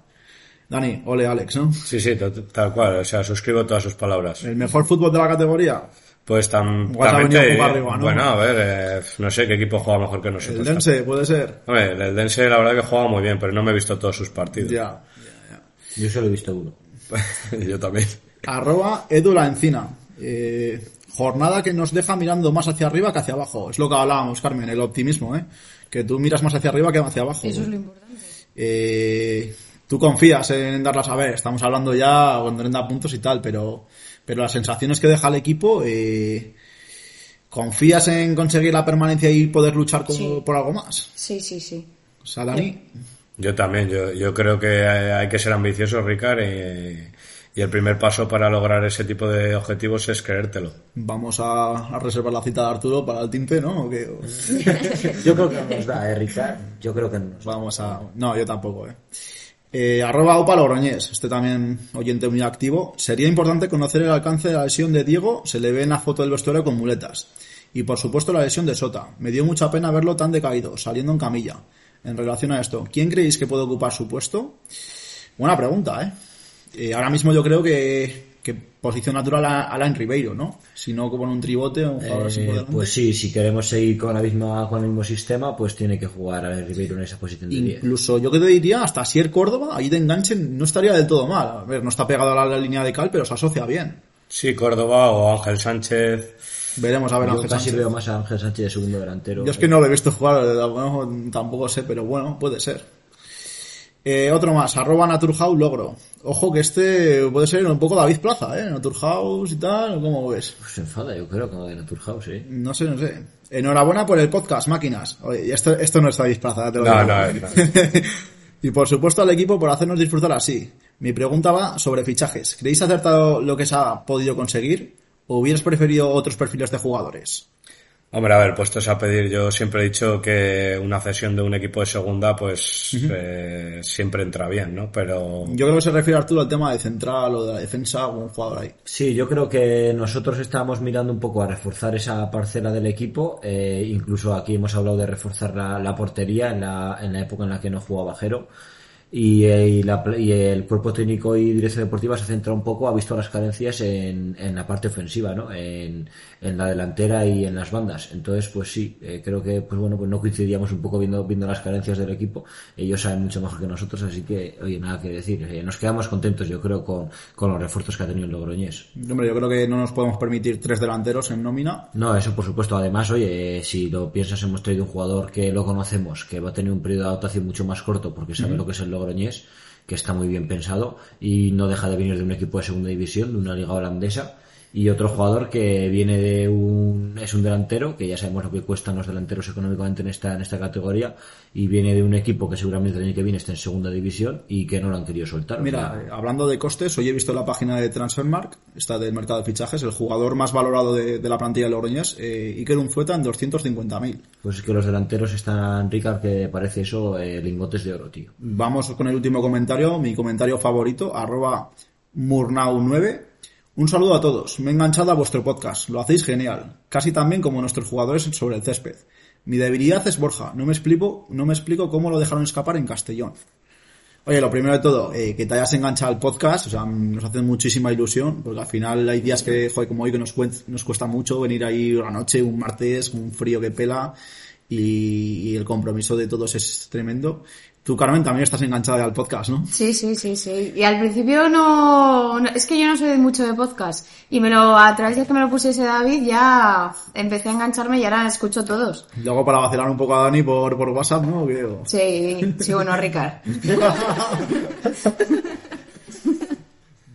Dani, ole Alex, ¿no? Sí, sí, tal cual. O sea, suscribo todas sus palabras. El mejor fútbol de la categoría. Pues tan, también ¿no? Bueno, a ver, eh, no sé qué equipo juega mejor que nosotros. El Dense, puede ser. Hombre, el Dense la verdad que juega muy bien, pero no me he visto todos sus partidos. Ya. Yo solo he visto uno. [LAUGHS] Yo también. Arroba Edu la Encina. Eh, jornada que nos deja mirando más hacia arriba que hacia abajo. Es lo que hablábamos, Carmen, el optimismo, ¿eh? Que tú miras más hacia arriba que hacia abajo. Eso es lo importante. Eh, tú confías en darlas a ver. Estamos hablando ya cuando da puntos y tal, pero, pero las sensaciones que deja el equipo, eh, ¿confías en conseguir la permanencia y poder luchar con- Sí. por algo más? Sí, sí, sí. O sea, Dani, Yo también, yo, yo creo que hay que ser ambicioso, Ricard, y, y el primer paso para lograr ese tipo de objetivos es creértelo. vamos a, a reservar la cita de Arturo para el tinte, ¿no? ¿O qué? [LAUGHS] Yo creo que no nos da, ¿eh, Ricard? Yo creo que no nos da. Vamos a... No, yo tampoco, eh. Eh, arroba Opa Logroñés, este también oyente muy activo. Sería importante conocer el alcance de la lesión de Diego, se le ve en la foto del vestuario con muletas. Y por supuesto la lesión de Sota. Me dio mucha pena verlo tan decaído, saliendo en camilla. En relación a esto, ¿quién creéis que puede ocupar su puesto? Buena pregunta, ¿eh? Eh, ahora mismo yo creo que, que posición natural a Alain Ribeiro, ¿no? Si no como en un tribote o un jugador así por Eh, pues sí, si queremos seguir con la misma con el mismo sistema, pues tiene que jugar a Ribeiro en esa posición de 10. Incluso yo que te diría, hasta Sier Córdoba, ahí de enganche no estaría del todo mal. A ver, no está pegado a la, la línea de cal, pero se asocia bien. Sí, Córdoba o Ángel Sánchez. Veremos a ver Yo Ángel casi Sánchez. veo más a Ángel Sánchez de segundo delantero. Yo es que no lo he visto jugar, bueno, tampoco sé, pero bueno, puede ser. Eh, otro más, arroba Naturhaus Logro. Ojo que este puede ser un poco David Plaza, ¿eh? Naturhaus y tal, ¿cómo ves? Pues se enfada, yo creo, con lo de Naturhaus, ¿eh? No sé, no sé. Enhorabuena por el podcast, máquinas. Oye, esto, esto no es David Plaza, ya te lo No, digo. no, no. [LAUGHS] y por supuesto al equipo por hacernos disfrutar así. Mi pregunta va sobre fichajes. ¿Creéis acertado lo que se ha podido conseguir? ¿O hubieras preferido otros perfiles de jugadores? Hombre, a ver, puestos a pedir, yo siempre he dicho que una cesión de un equipo de segunda, pues eh, siempre entra bien, ¿no? Pero Yo creo que se refiere Arturo al tema de central o de la defensa o un jugador ahí. Sí, yo creo que nosotros estábamos mirando un poco a reforzar esa parcela del equipo. eh, incluso aquí hemos hablado de reforzar la, la portería en la, en la época en la que no jugaba Bajero. Y, eh, y, la- y el cuerpo técnico y dirección deportiva se centra un poco, ha visto las carencias en, en la parte ofensiva, ¿no? En, en la delantera y en las bandas. Entonces, pues sí, eh, creo que, pues bueno, pues no coincidíamos un poco viendo, viendo las carencias del equipo. Ellos saben mucho mejor que nosotros, así que, oye, nada que decir. Eh, nos quedamos contentos, yo creo, con, con los refuerzos que ha tenido el Logroñés. Hombre, yo creo que no nos podemos permitir tres delanteros en nómina. No, eso por supuesto. Además, oye, eh, si lo piensas, hemos traído un jugador que lo conocemos, que va a tener un periodo de adaptación mucho más corto porque sabe lo que es el Logroñés, que está muy bien pensado y no deja de venir de un equipo de segunda división, de una liga holandesa. Y otro jugador que viene de un, es un delantero, que ya sabemos lo que cuestan los delanteros económicamente en esta, en esta categoría, y viene de un equipo que seguramente el año que viene está en segunda división y que no lo han querido soltar. Mira, eh, hablando de costes, hoy he visto la página de Transfermarkt, está del mercado de fichajes, el jugador más valorado de, de la plantilla de Logroñés, eh, Iker Unzueta, en 250.000. pues es que los delanteros están, Ricard, que parece eso, eh, lingotes de oro, tío. Vamos con el último comentario, mi comentario favorito, arroba Murnau9. Un saludo a todos, me he enganchado a vuestro podcast, lo hacéis genial, casi tan bien como nuestros jugadores sobre el césped. Mi debilidad es Borja, no me explico, no me explico cómo lo dejaron escapar en Castellón. Oye, lo primero de todo, eh, que te hayas enganchado al podcast, o sea, nos hace muchísima ilusión, porque al final hay días que, joder, como hoy que nos, cuesta mucho venir ahí una noche, un martes, un frío que pela, y el compromiso de todos es tremendo. Tú, Carmen, también estás enganchada al podcast, ¿no? Sí, sí, sí, sí. Y al principio no, no- es que yo no soy mucho de podcast. Y me lo, a través de que me lo pusiese David ya empecé a engancharme y ahora escucho todos. Luego para vacilar un poco a Dani por, por WhatsApp, ¿no? Sí, sí, bueno, Ricard. [LAUGHS]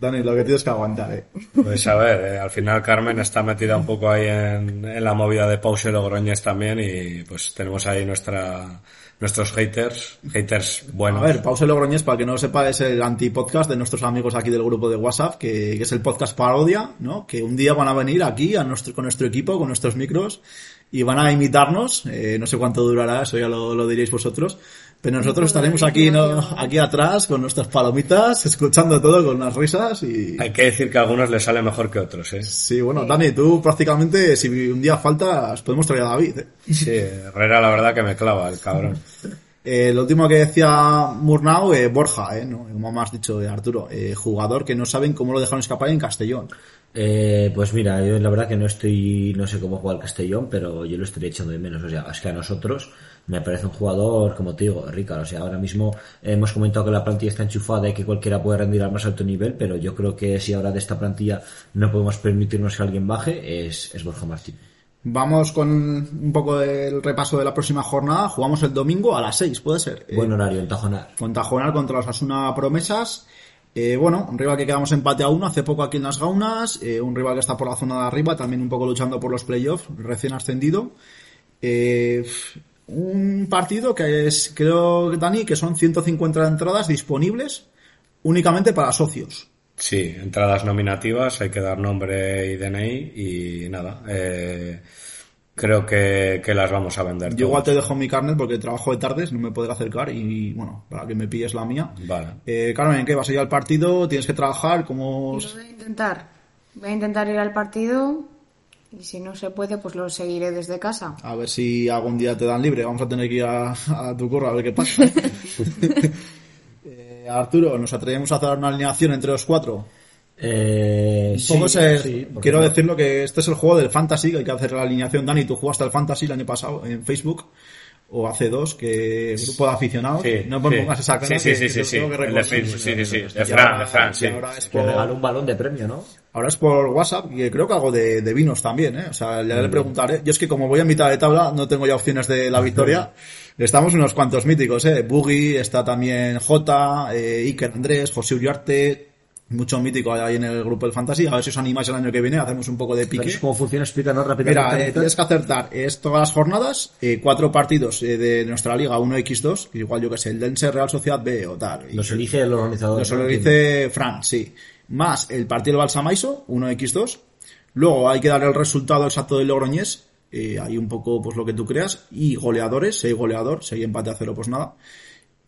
Dani, lo que tienes que aguantar, ¿eh? Pues a ver, eh, al final Carmen está metida un poco ahí en, en la movida de Pause Logroñez también y pues tenemos ahí nuestra nuestros haters, haters buenos. A ver, Pause Logroñés, para que no lo sepa, es el anti-podcast de nuestros amigos aquí del grupo de WhatsApp, que, que es el podcast parodia, ¿no? Que un día van a venir aquí a nuestro, con nuestro equipo, con nuestros micros, y van a imitarnos, eh, no sé cuánto durará, eso ya lo, lo diréis vosotros, pero nosotros estaremos aquí, ¿no? Aquí atrás, con nuestras palomitas, escuchando todo con unas risas y... Hay que decir que a algunos les sale mejor que otros, ¿eh? Sí, bueno, Dani, tú prácticamente, si un día faltas, podemos traer a David, ¿eh? Sí, Herrera la verdad que me clava el cabrón. Eh, lo último que decía Murnau, eh, Borja, eh, ¿no? como más dicho eh, Arturo, eh, jugador que no saben cómo lo dejaron escapar en Castellón. Eh, pues mira, yo la verdad que no estoy, no sé cómo juega el Castellón, pero yo lo estoy echando de menos. O sea, es que a nosotros me parece un jugador, como te digo, Ricardo. O sea, ahora mismo hemos comentado que la plantilla está enchufada y que cualquiera puede rendir al más alto nivel, pero yo creo que si ahora de esta plantilla no podemos permitirnos que alguien baje, es, es Borja Martín. Vamos con un poco del repaso de la próxima jornada. Jugamos el domingo a las 6, puede ser. Buen horario en Tajonar. Con Tajonar contra los Asuna Promesas. Eh, bueno, un rival que quedamos empate a uno hace poco aquí en las Gaunas, eh, un rival que está por la zona de arriba, también un poco luchando por los playoffs, recién ascendido. Eh, un partido que es, creo, Dani, que son 150 entradas disponibles únicamente para socios. Sí, entradas nominativas, hay que dar nombre y DNI y nada. Eh, creo que, que, las vamos a vender. Yo igual te dejo mi carnet porque trabajo de tardes, no me podré acercar y bueno, para que me pilles la mía. Vale. Eh, Carmen, ¿qué vas a ir al partido? ¿Tienes que trabajar? ¿Cómo...? Yo voy a intentar. Voy a intentar ir al partido y si no se puede, pues lo seguiré desde casa. A ver si algún día te dan libre. Vamos a tener que ir a, a tu curro a ver qué pasa. [LAUGHS] eh, Arturo, ¿nos atrevemos a hacer una alineación entre los cuatro? Eh, sí, es, sí, quiero no? decirlo que este es el juego del fantasy que hay que hacer la alineación Dani tú jugaste al fantasy el año pasado en Facebook o hace dos que grupo de aficionados sí, no me pongas esa cara sí, sí, sí, sí, el por... regaló un balón de premio, ¿no? Ahora es por WhatsApp y creo que algo de, de vinos también, ¿eh? O sea, ya le preguntaré. Yo es que como voy a mitad de tabla, no tengo ya opciones de la victoria. Estamos unos cuantos míticos, ¿eh? Boogie, está también J, eh, Iker Andrés, José Uriarte, mucho mítico ahí en el grupo del Fantasy. A ver si os animáis el año que viene, hacemos un poco de pique. ¿Cómo funciona? Explícanos rápidamente. Mira, eh, tienes que acertar es todas las jornadas, eh, cuatro partidos eh, de nuestra liga, 1x2, igual yo que sé, el Dense Real Sociedad B o tal. Los elige el organizador. Los lo dice Fran, sí. Más el partido Balsamaiso, 1x2. Luego hay que dar el resultado exacto del Logroñés, eh, hay un poco pues lo que tú creas. Y goleadores, 6 goleador, 6 empate a cero, pues nada.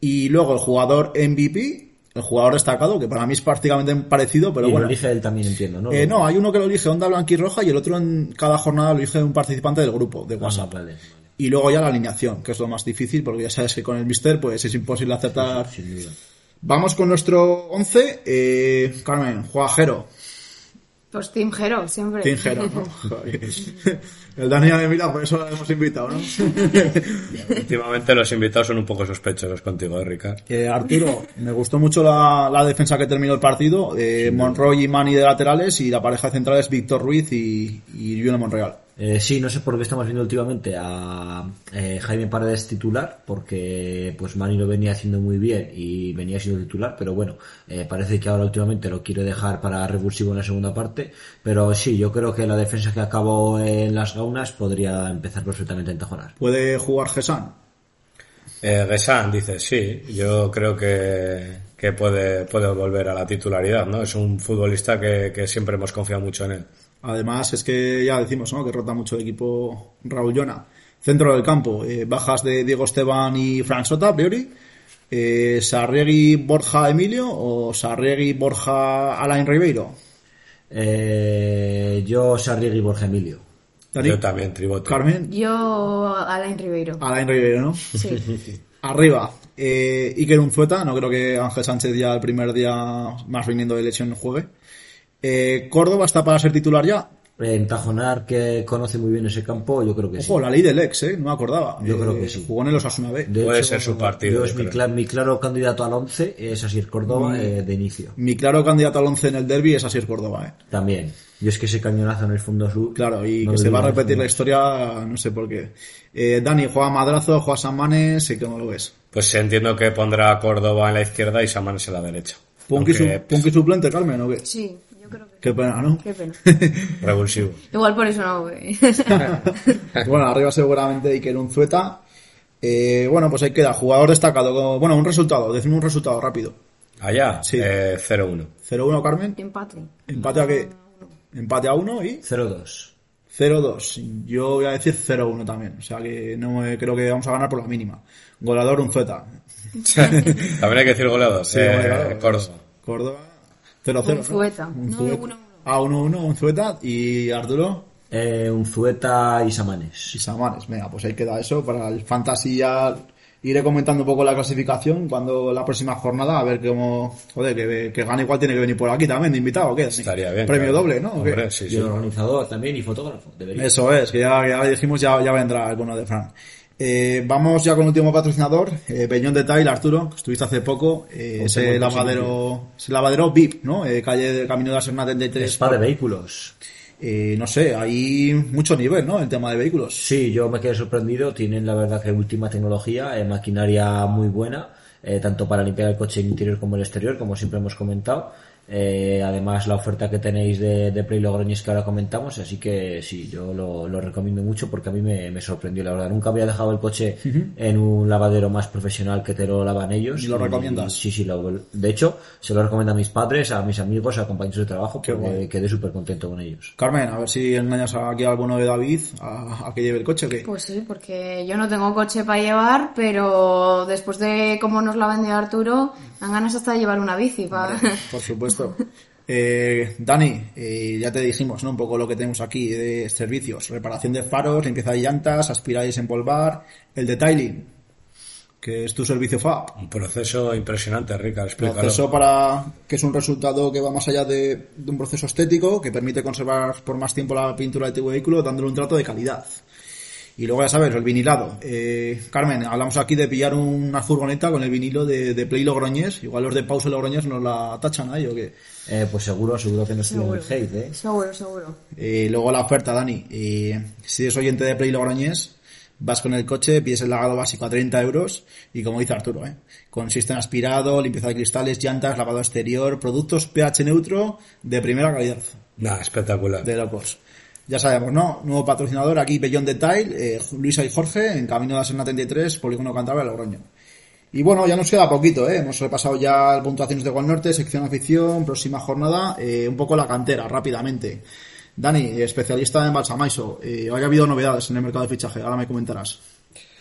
Y luego el jugador MVP, el jugador destacado, que para mí es prácticamente parecido, pero y bueno. lo elige él también, entiendo, ¿no? Eh, no, hay uno que lo elige Onda Blanquirroja y el otro en cada jornada lo elige un participante del grupo de WhatsApp. Ah, vale, vale. Y luego ya la alineación, que es lo más difícil, porque ya sabes que con el Mister pues es imposible acertar. Vamos con nuestro 11. Eh, Carmen, juega Jero. Pues Team Hero, siempre. Team Jero, ¿no? [LAUGHS] el Daniel me mira, por eso lo hemos invitado, ¿no? Últimamente los invitados son un poco sospechosos contigo, ¿eh, Ricard? Eh, Arturo, me gustó mucho la, la, defensa que terminó el partido. Eh, Monroy y Mani de laterales y la pareja central es Víctor Ruiz y, y Juno Monreal. Eh, sí, no sé por qué estamos viendo últimamente a eh, Jaime Paredes titular, porque pues Mani lo venía haciendo muy bien y venía siendo titular, pero bueno, eh, parece que ahora últimamente lo quiere dejar para revulsivo en la segunda parte, pero sí, yo creo que la defensa que acabó en las gaunas podría empezar perfectamente en Tajonar. ¿Puede jugar Gesan? Eh, Gesan dice, sí, yo creo que, que puede, puede volver a la titularidad, ¿no? Es un futbolista que, que siempre hemos confiado mucho en él. Además, es que ya decimos, ¿no? Que rota mucho el equipo Raúl Llona. Centro del campo, eh, bajas de Diego Esteban y Fran Sota, a priori. Eh, Sarriegui, Borja, Emilio o Sarriegui, Borja, Alain Ribeiro. Eh, yo Sarriegui, Borja, Emilio. Yo también, tribote. Carmen. Yo Alain Ribeiro. Alain Ribeiro, ¿no? Sí. [LAUGHS] Arriba, eh, Iker Unzueta, no creo que Ángel Sánchez ya el primer día más viniendo de lesión juegue. Eh, Córdoba está para ser titular ya. En Tajonar, que conoce muy bien ese campo, yo creo que Ojo, sí. la ley del ex, ¿eh? No me acordaba. Yo Eh, creo que sí. Jugó en el Osasuna B. De Puede ser su partido, yo mi, claro candidato al 11 es Asier Córdoba Mm. eh, de inicio. Mi claro candidato al 11 en el derby es Asier Córdoba, ¿eh? También. Yo es que ese cañonazo en el fondo sur. Claro, y no que se va a repetir no. la historia, no sé por qué. Eh, Dani, juega Madrazo, juega Samanes, sé cómo lo ves. Pues entiendo que pondrá a Córdoba en la izquierda y Samanes en la derecha. ¿Punky, Aunque, su- Punky suplente, Carmen, o qué? Sí, yo creo que Qué pena, ¿no? Qué pena. [LAUGHS] Revulsivo. Igual por eso no voy. [LAUGHS] bueno, arriba seguramente Iker Unzueta. Eh, bueno, pues ahí queda, jugador destacado. Bueno, un resultado, decimos un resultado rápido. Allá, Sí. eh, 0-1. 0-1, Carmen. Empate. Empate a qué? Empate a 1 y 0-2. 0-2. Yo voy a decir 0-1 también. O sea que no me- creo que vamos a ganar por la mínima. Goleador Unzueta. [LAUGHS] También hay que decir goleador. Sí, eh, goleador. Córdoba. Córdoba. 0-0. Unzueta. ¿no? No, Unzueta. 1-1. Ah, 1-1, Unzueta. Y Arturo. Eh, Unzueta y Samanes. Y Samanes. Venga, pues ahí queda eso para el fantasy ya iré comentando un poco la clasificación cuando la próxima jornada, a ver cómo, joder, que, que gane igual tiene que venir por aquí también de invitado, ¿o qué? Estaría bien. Premio claro. doble, ¿no? Hombre, sí, Y sí. el organizador también y fotógrafo. Debería. Eso es, que ya, ya dijimos, ya, ya vendrá el bueno de Fran. Eh, vamos ya con el último patrocinador, eh, Peñón Detail, Arturo, que estuviste hace poco, eh, Peñón lavadero, ese lavadero VIP, ¿no? Eh, calle de Camino de la Serna 33. Spa de vehículos. Eh, no sé, hay mucho nivel, ¿no? El tema de vehículos. Sí, yo me quedé sorprendido. Tienen la verdad que última tecnología, maquinaria muy buena, tanto para limpiar el coche interior como el exterior, como siempre hemos comentado. Eh, además, la oferta que tenéis de, de Play Logroñés que ahora comentamos, así que sí, yo lo, lo recomiendo mucho porque a mí me, me sorprendió, la verdad. Nunca había dejado el coche en un lavadero más profesional que te lo lavan ellos. ¿Y lo recomiendas? sí, sí, lo- de hecho, se lo recomiendo a mis padres, a mis amigos, a compañeros de trabajo, guay. quedé súper contento con ellos. Carmen, a ver si engañas aquí a alguno de David a, a que lleve el coche o qué. Pues sí, porque yo no tengo coche para llevar, pero después de cómo nos la vendió Arturo, dan ganas hasta de llevar una bici para... Por supuesto. Eh, Dani, eh, ya te dijimos, ¿no? Un poco lo que tenemos aquí de servicios. Reparación de faros, limpieza de llantas, aspirar y desempolvar, el detailing, que es tu servicio FAB. Un proceso impresionante, Ricardo, explícalo. Proceso para que es un resultado que va más allá de, de un proceso estético que permite conservar por más tiempo la pintura de tu vehículo dándole un trato de calidad. Y luego ya sabes, el vinilado. Eh, Carmen, hablamos aquí de pillar una furgoneta con el vinilo de, de Play Logroñés. Igual los de Pause Logroñés nos la tachan ahí o qué. Eh, pues seguro, seguro que no estoy en el hate, ¿eh? Seguro, seguro. Eh, luego la oferta, Dani. Eh, si eres oyente de Play Logroñés, vas con el coche, pides el lavado básico a 30 euros y como dice Arturo, ¿eh? consiste en aspirado, limpieza de cristales, llantas, lavado exterior, productos pH neutro de primera calidad. Nada, espectacular. De locos. Ya sabemos, ¿no? Nuevo patrocinador aquí, Bellón Detail, eh, Luisa y Jorge, en Camino de la Serna 33, Polígono Cantabria, Logroño. Y bueno, ya nos queda poquito, ¿eh? Hemos repasado ya puntuaciones de Gol Norte, sección afición, próxima jornada, eh, un poco la cantera, rápidamente. Dani, especialista en Balsamaiso, eh, ¿ha habido novedades en el mercado de fichaje? Ahora me comentarás.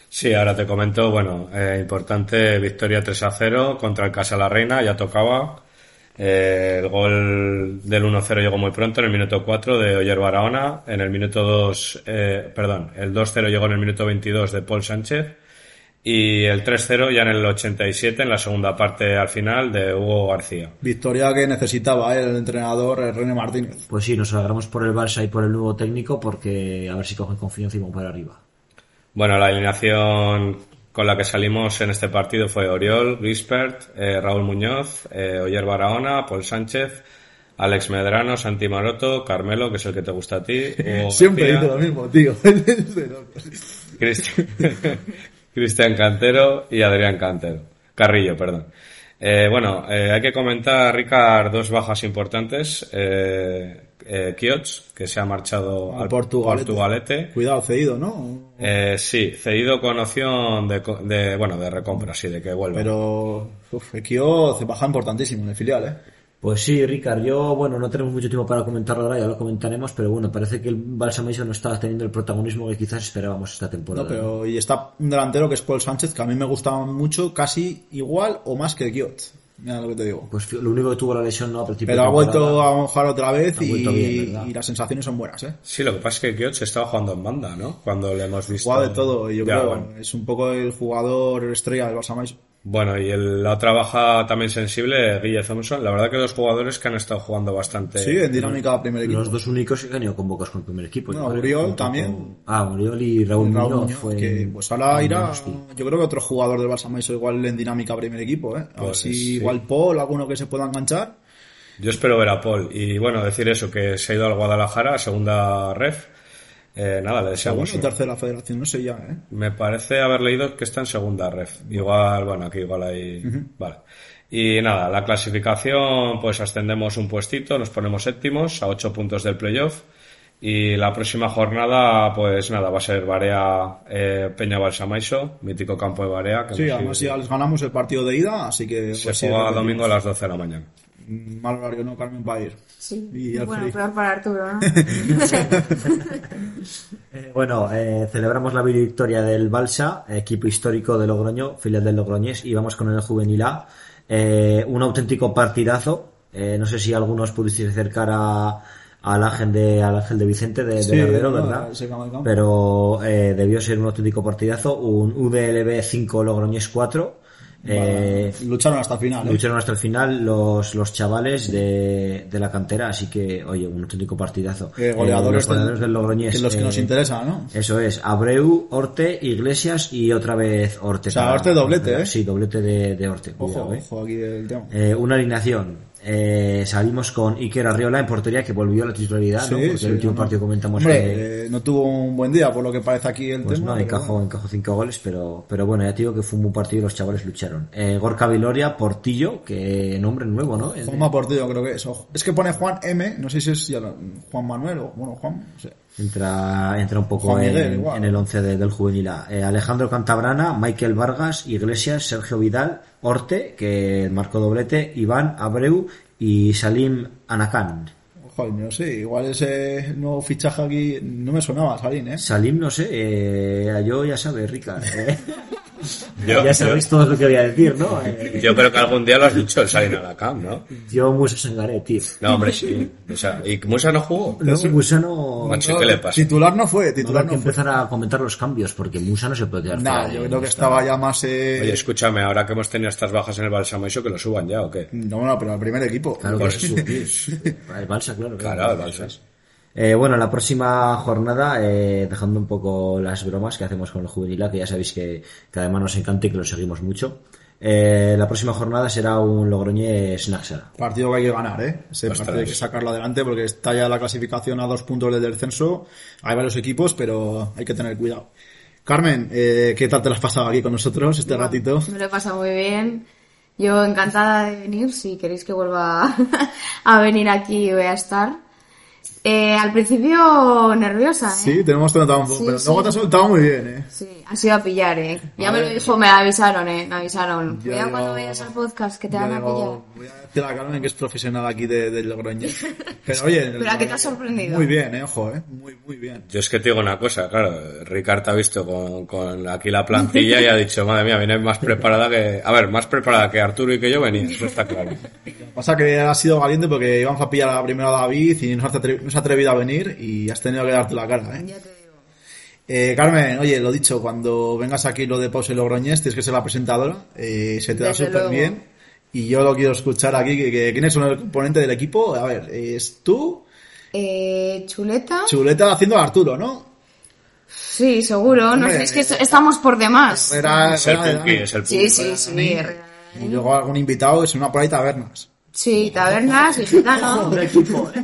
Sí, ahora te comento, bueno, eh, importante victoria 3 a 0 contra el Casa La Reina, ya tocaba. Eh, el gol del 1-0 llegó muy pronto, en el minuto 4 de Oyer Barahona. En el minuto 2, eh, perdón, el 2-0 llegó en el minuto 22 de Paul Sánchez. Y el 3-0 ya en el 87, en la segunda parte al final, de Hugo García. Victoria que necesitaba ¿eh? el entrenador eh, René Martínez. Pues sí, nos alegramos por el Barça y por el nuevo técnico porque a ver si cogen confianza y van para arriba. Bueno, la alineación con la que salimos en este partido fue Oriol, Gispert, eh, Raúl Muñoz, eh, Oyer Barahona, Paul Sánchez, Alex Medrano, Santi Maroto, Carmelo, que es el que te gusta a ti, [LAUGHS] Hugo Siempre dice lo mismo, tío. [LAUGHS] [LAUGHS] Cristian Cantero y Adrián Cantero. Carrillo, perdón. Eh, bueno, eh, hay que comentar, Ricard, dos bajas importantes. Eh, eh, Kioch, que se ha marchado Al al Portugalete. Portugalete. Cuidado, cedido, ¿no? Eh, sí, cedido con opción de, de, bueno, de recompra, sí, de que vuelva. Pero, uff, Ekio baja importantísimo en el filial, ¿eh? Pues sí, Ricard, yo, bueno, no tenemos mucho tiempo para comentarlo ahora, ya lo comentaremos, pero bueno, parece que el Barça Mason no está teniendo el protagonismo que quizás esperábamos esta temporada. No, pero y está un delantero que es Paul Sánchez, que a mí me gustaba mucho, casi igual o más que Kiot. Mira lo que te digo. Pues lo único que tuvo la lesión no a principio Pero ha vuelto a mojar otra vez y, las sensaciones son buenas, ¿eh? Sí, lo que pasa es que Kioch estaba jugando en banda, ¿no? Cuando le hemos visto. Juega de todo y yo Ya, creo bueno. es un poco el jugador estrella del Barça. Bueno, y el- la otra baja también sensible, Guille Thompson. La verdad que dos jugadores que han estado jugando bastante. Sí, en dinámica primer equipo. Los dos únicos que han ido convocados con el primer equipo. Uriol junto también. con- Ah, Uriol y Raúl, Raúl Muñoz Muñoz, fue que pues ahora irá, yo creo que otro jugador del Barça Maison igual en dinámica primer equipo, ¿eh? A ver Pues si sí. igual Paul, alguno que se pueda enganchar. Yo espero ver a Paul. Y bueno, decir eso, que se ha ido al Guadalajara, segunda ref. Eh, nada, le deseamos. O tercera federación, no sé ya, ¿eh? Me parece haber leído que está en segunda ref. Igual, bueno, aquí igual hay. Vale. Y nada, la clasificación, pues ascendemos un puestito, nos ponemos séptimos a ocho puntos del playoff. Y la próxima jornada, pues nada, va a ser Barea eh, Peña Balsamaiso, mítico campo de Barea. Que Sí, además ido- ya les ganamos el partido de ida, así que... se pues sí, juega domingo a las 12 de la mañana. Mal horario, ¿no, Carmen? Va a ir. Sí. Y bueno, peor para Arturo, ¿no? [LAUGHS] Eh, bueno, eh, celebramos la victoria del Balsa, equipo histórico de Logroño, filial del Logroñés, y vamos con el Juvenil A. Eh, un auténtico partidazo. Eh, no sé si algunos pudisteis acercar a, al ángel de al ángel de Vicente de, Sí, Lardero, no, ¿verdad? Pero eh, debió ser un auténtico partidazo, un UDLB 5 Logroñés 4. Eh, Lucharon hasta el final. ¿eh? Lucharon hasta el final los, los chavales de, de la cantera, así que, oye, un auténtico partidazo. Eh, goleadores, los goleadores del Logroñés. que los que nos interesan, ¿no? Eso es, Abreu, Orte, Iglesias y otra vez Orte. O sea, para- Orte doblete, ¿eh? Sí, doblete de, de Orte. Ojo, cuidado, ojo aquí el tema. Una alineación. Eh, salimos con Iker Arriola en portería, que volvió a la titularidad, ¿no? Sí, Porque sí, el último no, no. partido comentamos Hombre, que... eh, no tuvo un buen día, por lo que parece aquí el Pues tema. no, encajó, bueno. encajó cinco goles, pero, pero bueno, ya te digo que fue un buen partido y los chavales lucharon. Eh, Gorka Viloria, Portillo, que nombre nuevo, ¿no? Juanma Portillo creo que es. Ojo. Es que pone Juan M, no sé si es ya Juan Manuel o, bueno, Juan, no sé. Entra, entra un poco Miguel, en, el 11 de- del juvenil A. Eh, Alejandro Cantabrana, Michael Vargas, Iglesias, Sergio Vidal, Orte, que marcó doblete, Iván, Abreu y Salim Anakan. Ojo, no sé, igual ese nuevo fichaje aquí no me sonaba, Salín, ¿eh? Salim, no sé, eh, yo ya sabes, Rica. eh. [LAUGHS] Yo, ya sabéis todo lo que voy a decir, ¿no? Eh, yo creo que algún día lo has dicho el Sain Alacam, ¿no? yo Musa Sangaré, tío. No, hombre, sí. O sea, ¿y Musa no jugó? No, Musa no... Macho, ¿qué le pasa? Titular no fue, titular que no fue. empezar a comentar los cambios, porque Musa no se puede quedar Nah, fuera yo creo que estaba ya más... Eh... Oye, escúchame, ahora que hemos tenido estas bajas en el Balsamo, ¿eso que lo suban ya o qué? No, no, pero al primer equipo. Claro que sí, eso. El Balsa, claro. Claro, el Balsas. Eh, bueno, la próxima jornada, eh, dejando un poco las bromas que hacemos con el juvenil, que ya sabéis que, que además nos encanta y que lo seguimos mucho. Eh, la próxima jornada será un Logroñés Naxara. Partido que hay que ganar, ¿eh? Ese partido hay que sacarlo adelante porque está ya la clasificación a dos puntos del descenso. Hay varios equipos, pero hay que tener cuidado. Carmen, eh, ¿qué tal te lo has pasado aquí con nosotros este ratito? Me lo he pasado muy bien. Yo encantada de venir. Si queréis que vuelva [LAUGHS] a venir aquí, voy a estar. Eh, al principio nerviosa, ¿eh? Sí, tenemos que notar un poco, Sí, pero sí. luego te has soltado muy bien, ¿eh? Sí, ha sido a pillar, ¿eh? Ya me lo dijo, me avisaron, ¿eh? Me avisaron. Yo Cuidado digo- cuando vayas al podcast, que te van a pillar. voy a decir a Carmen que es profesional aquí de, del Logroño. [LAUGHS] Pero oye, Pero ¿a qué te has sorprendido? Muy bien, eh, ojo, eh. Muy, muy bien. Yo es que te digo una cosa, claro, Ricard te ha visto con, con aquí la plantilla y ha dicho, madre mía, viene más preparada que... A ver, más preparada que Arturo y que yo venía, eso está claro. Pasa que has sido valiente porque íbamos a pillar a primero a David y no se ha no se ha atrevido a venir y has tenido que darte la cara, eh. Ya te digo. Eh, Carmen, oye, lo dicho, cuando vengas aquí lo de Pause y Logroñés, tienes que ser la presentadora, eh, se te da súper bien. Y yo lo quiero escuchar aquí, que, que- ¿quiénes son el componente del equipo? A ver, es tú, Eh, chuleta. Chuleta haciendo a Arturo, ¿no? Sí, seguro. No sé, es que est- estamos por demás. Era, Es el era de punky, Dani. es el punky. Sí, sí, sí. Y luego algún invitado es una por ahí tabernas. Sí, tabernas y gitano. Un equipo, ¿eh?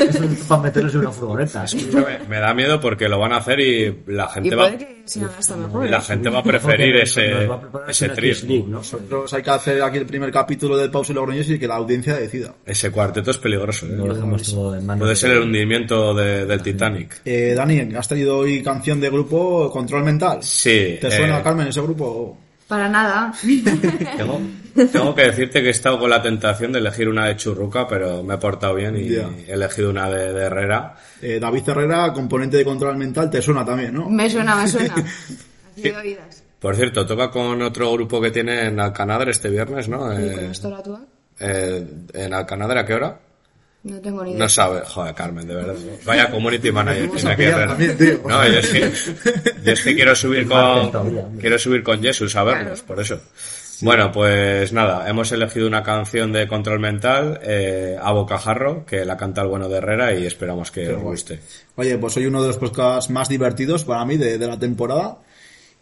Es para meterlos en una furgoneta. Escúchame, me da miedo porque lo van a hacer y la Y gente va, puede que sea hasta mejor. la gente va a preferir ese, va ese ¿no? Nosotros hay que hacer aquí el primer capítulo del Pause y Logroñés y que la audiencia decida. ese cuarteto es peligroso. ¿eh? Lo dejamos todo en manos Puede de- ser el hundimiento de- del Titanic. Eh, Dani, ¿has traído hoy canción de grupo Control Mental? Sí. ¿Te suena, eh, Carmen, ese grupo? Para nada. [LAUGHS] Tengo, tengo que decirte que he estado con la tentación de elegir una de Churruca, pero me he portado bien y he elegido una de, de Herrera. Eh, David Herrera, componente de Control Mental, te suena también, ¿no? Me suena, me suena. [LAUGHS] Así de oídas. Por cierto, toca con otro grupo que tiene en Alcanadre este viernes, ¿no? ¿Y Eh, con esto la tuya? eh, ¿En Alcanadre a qué hora? No tengo ni idea. No sabe, joder, Carmen, de verdad. Vaya community manager tiene Herrera. también, tío. No, yo es que, yo es que quiero subir [LAUGHS] con, quiero subir con Jesús a verlos, por eso. Bueno, pues nada, hemos elegido una canción de Control Mental, eh, a Bocajarro, que la canta el bueno de Herrera y esperamos que os guste. Oye, pues soy uno de los podcasts más divertidos para mí de, de la temporada.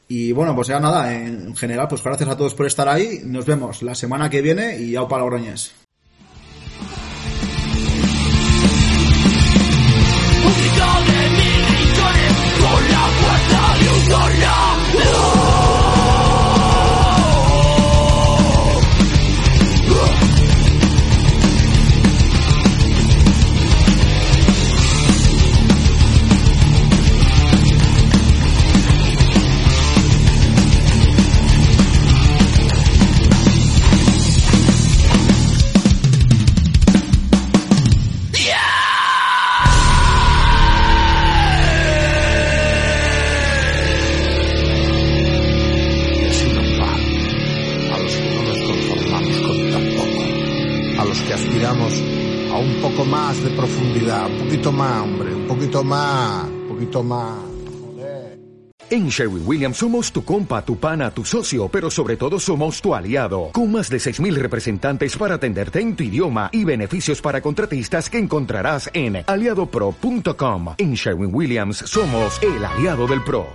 Y bueno, pues ya nada, en general, pues gracias a todos por estar ahí. Nos vemos la semana que viene y au para Logroñés. y más, hombre, un poquito más, un poquito más. En Sherwin Williams somos tu compa, tu pana, tu socio, pero sobre todo somos tu aliado, con más de 6.000 representantes para atenderte en tu idioma y beneficios para contratistas que encontrarás en aliadopro.com. En Sherwin Williams somos el aliado del PRO.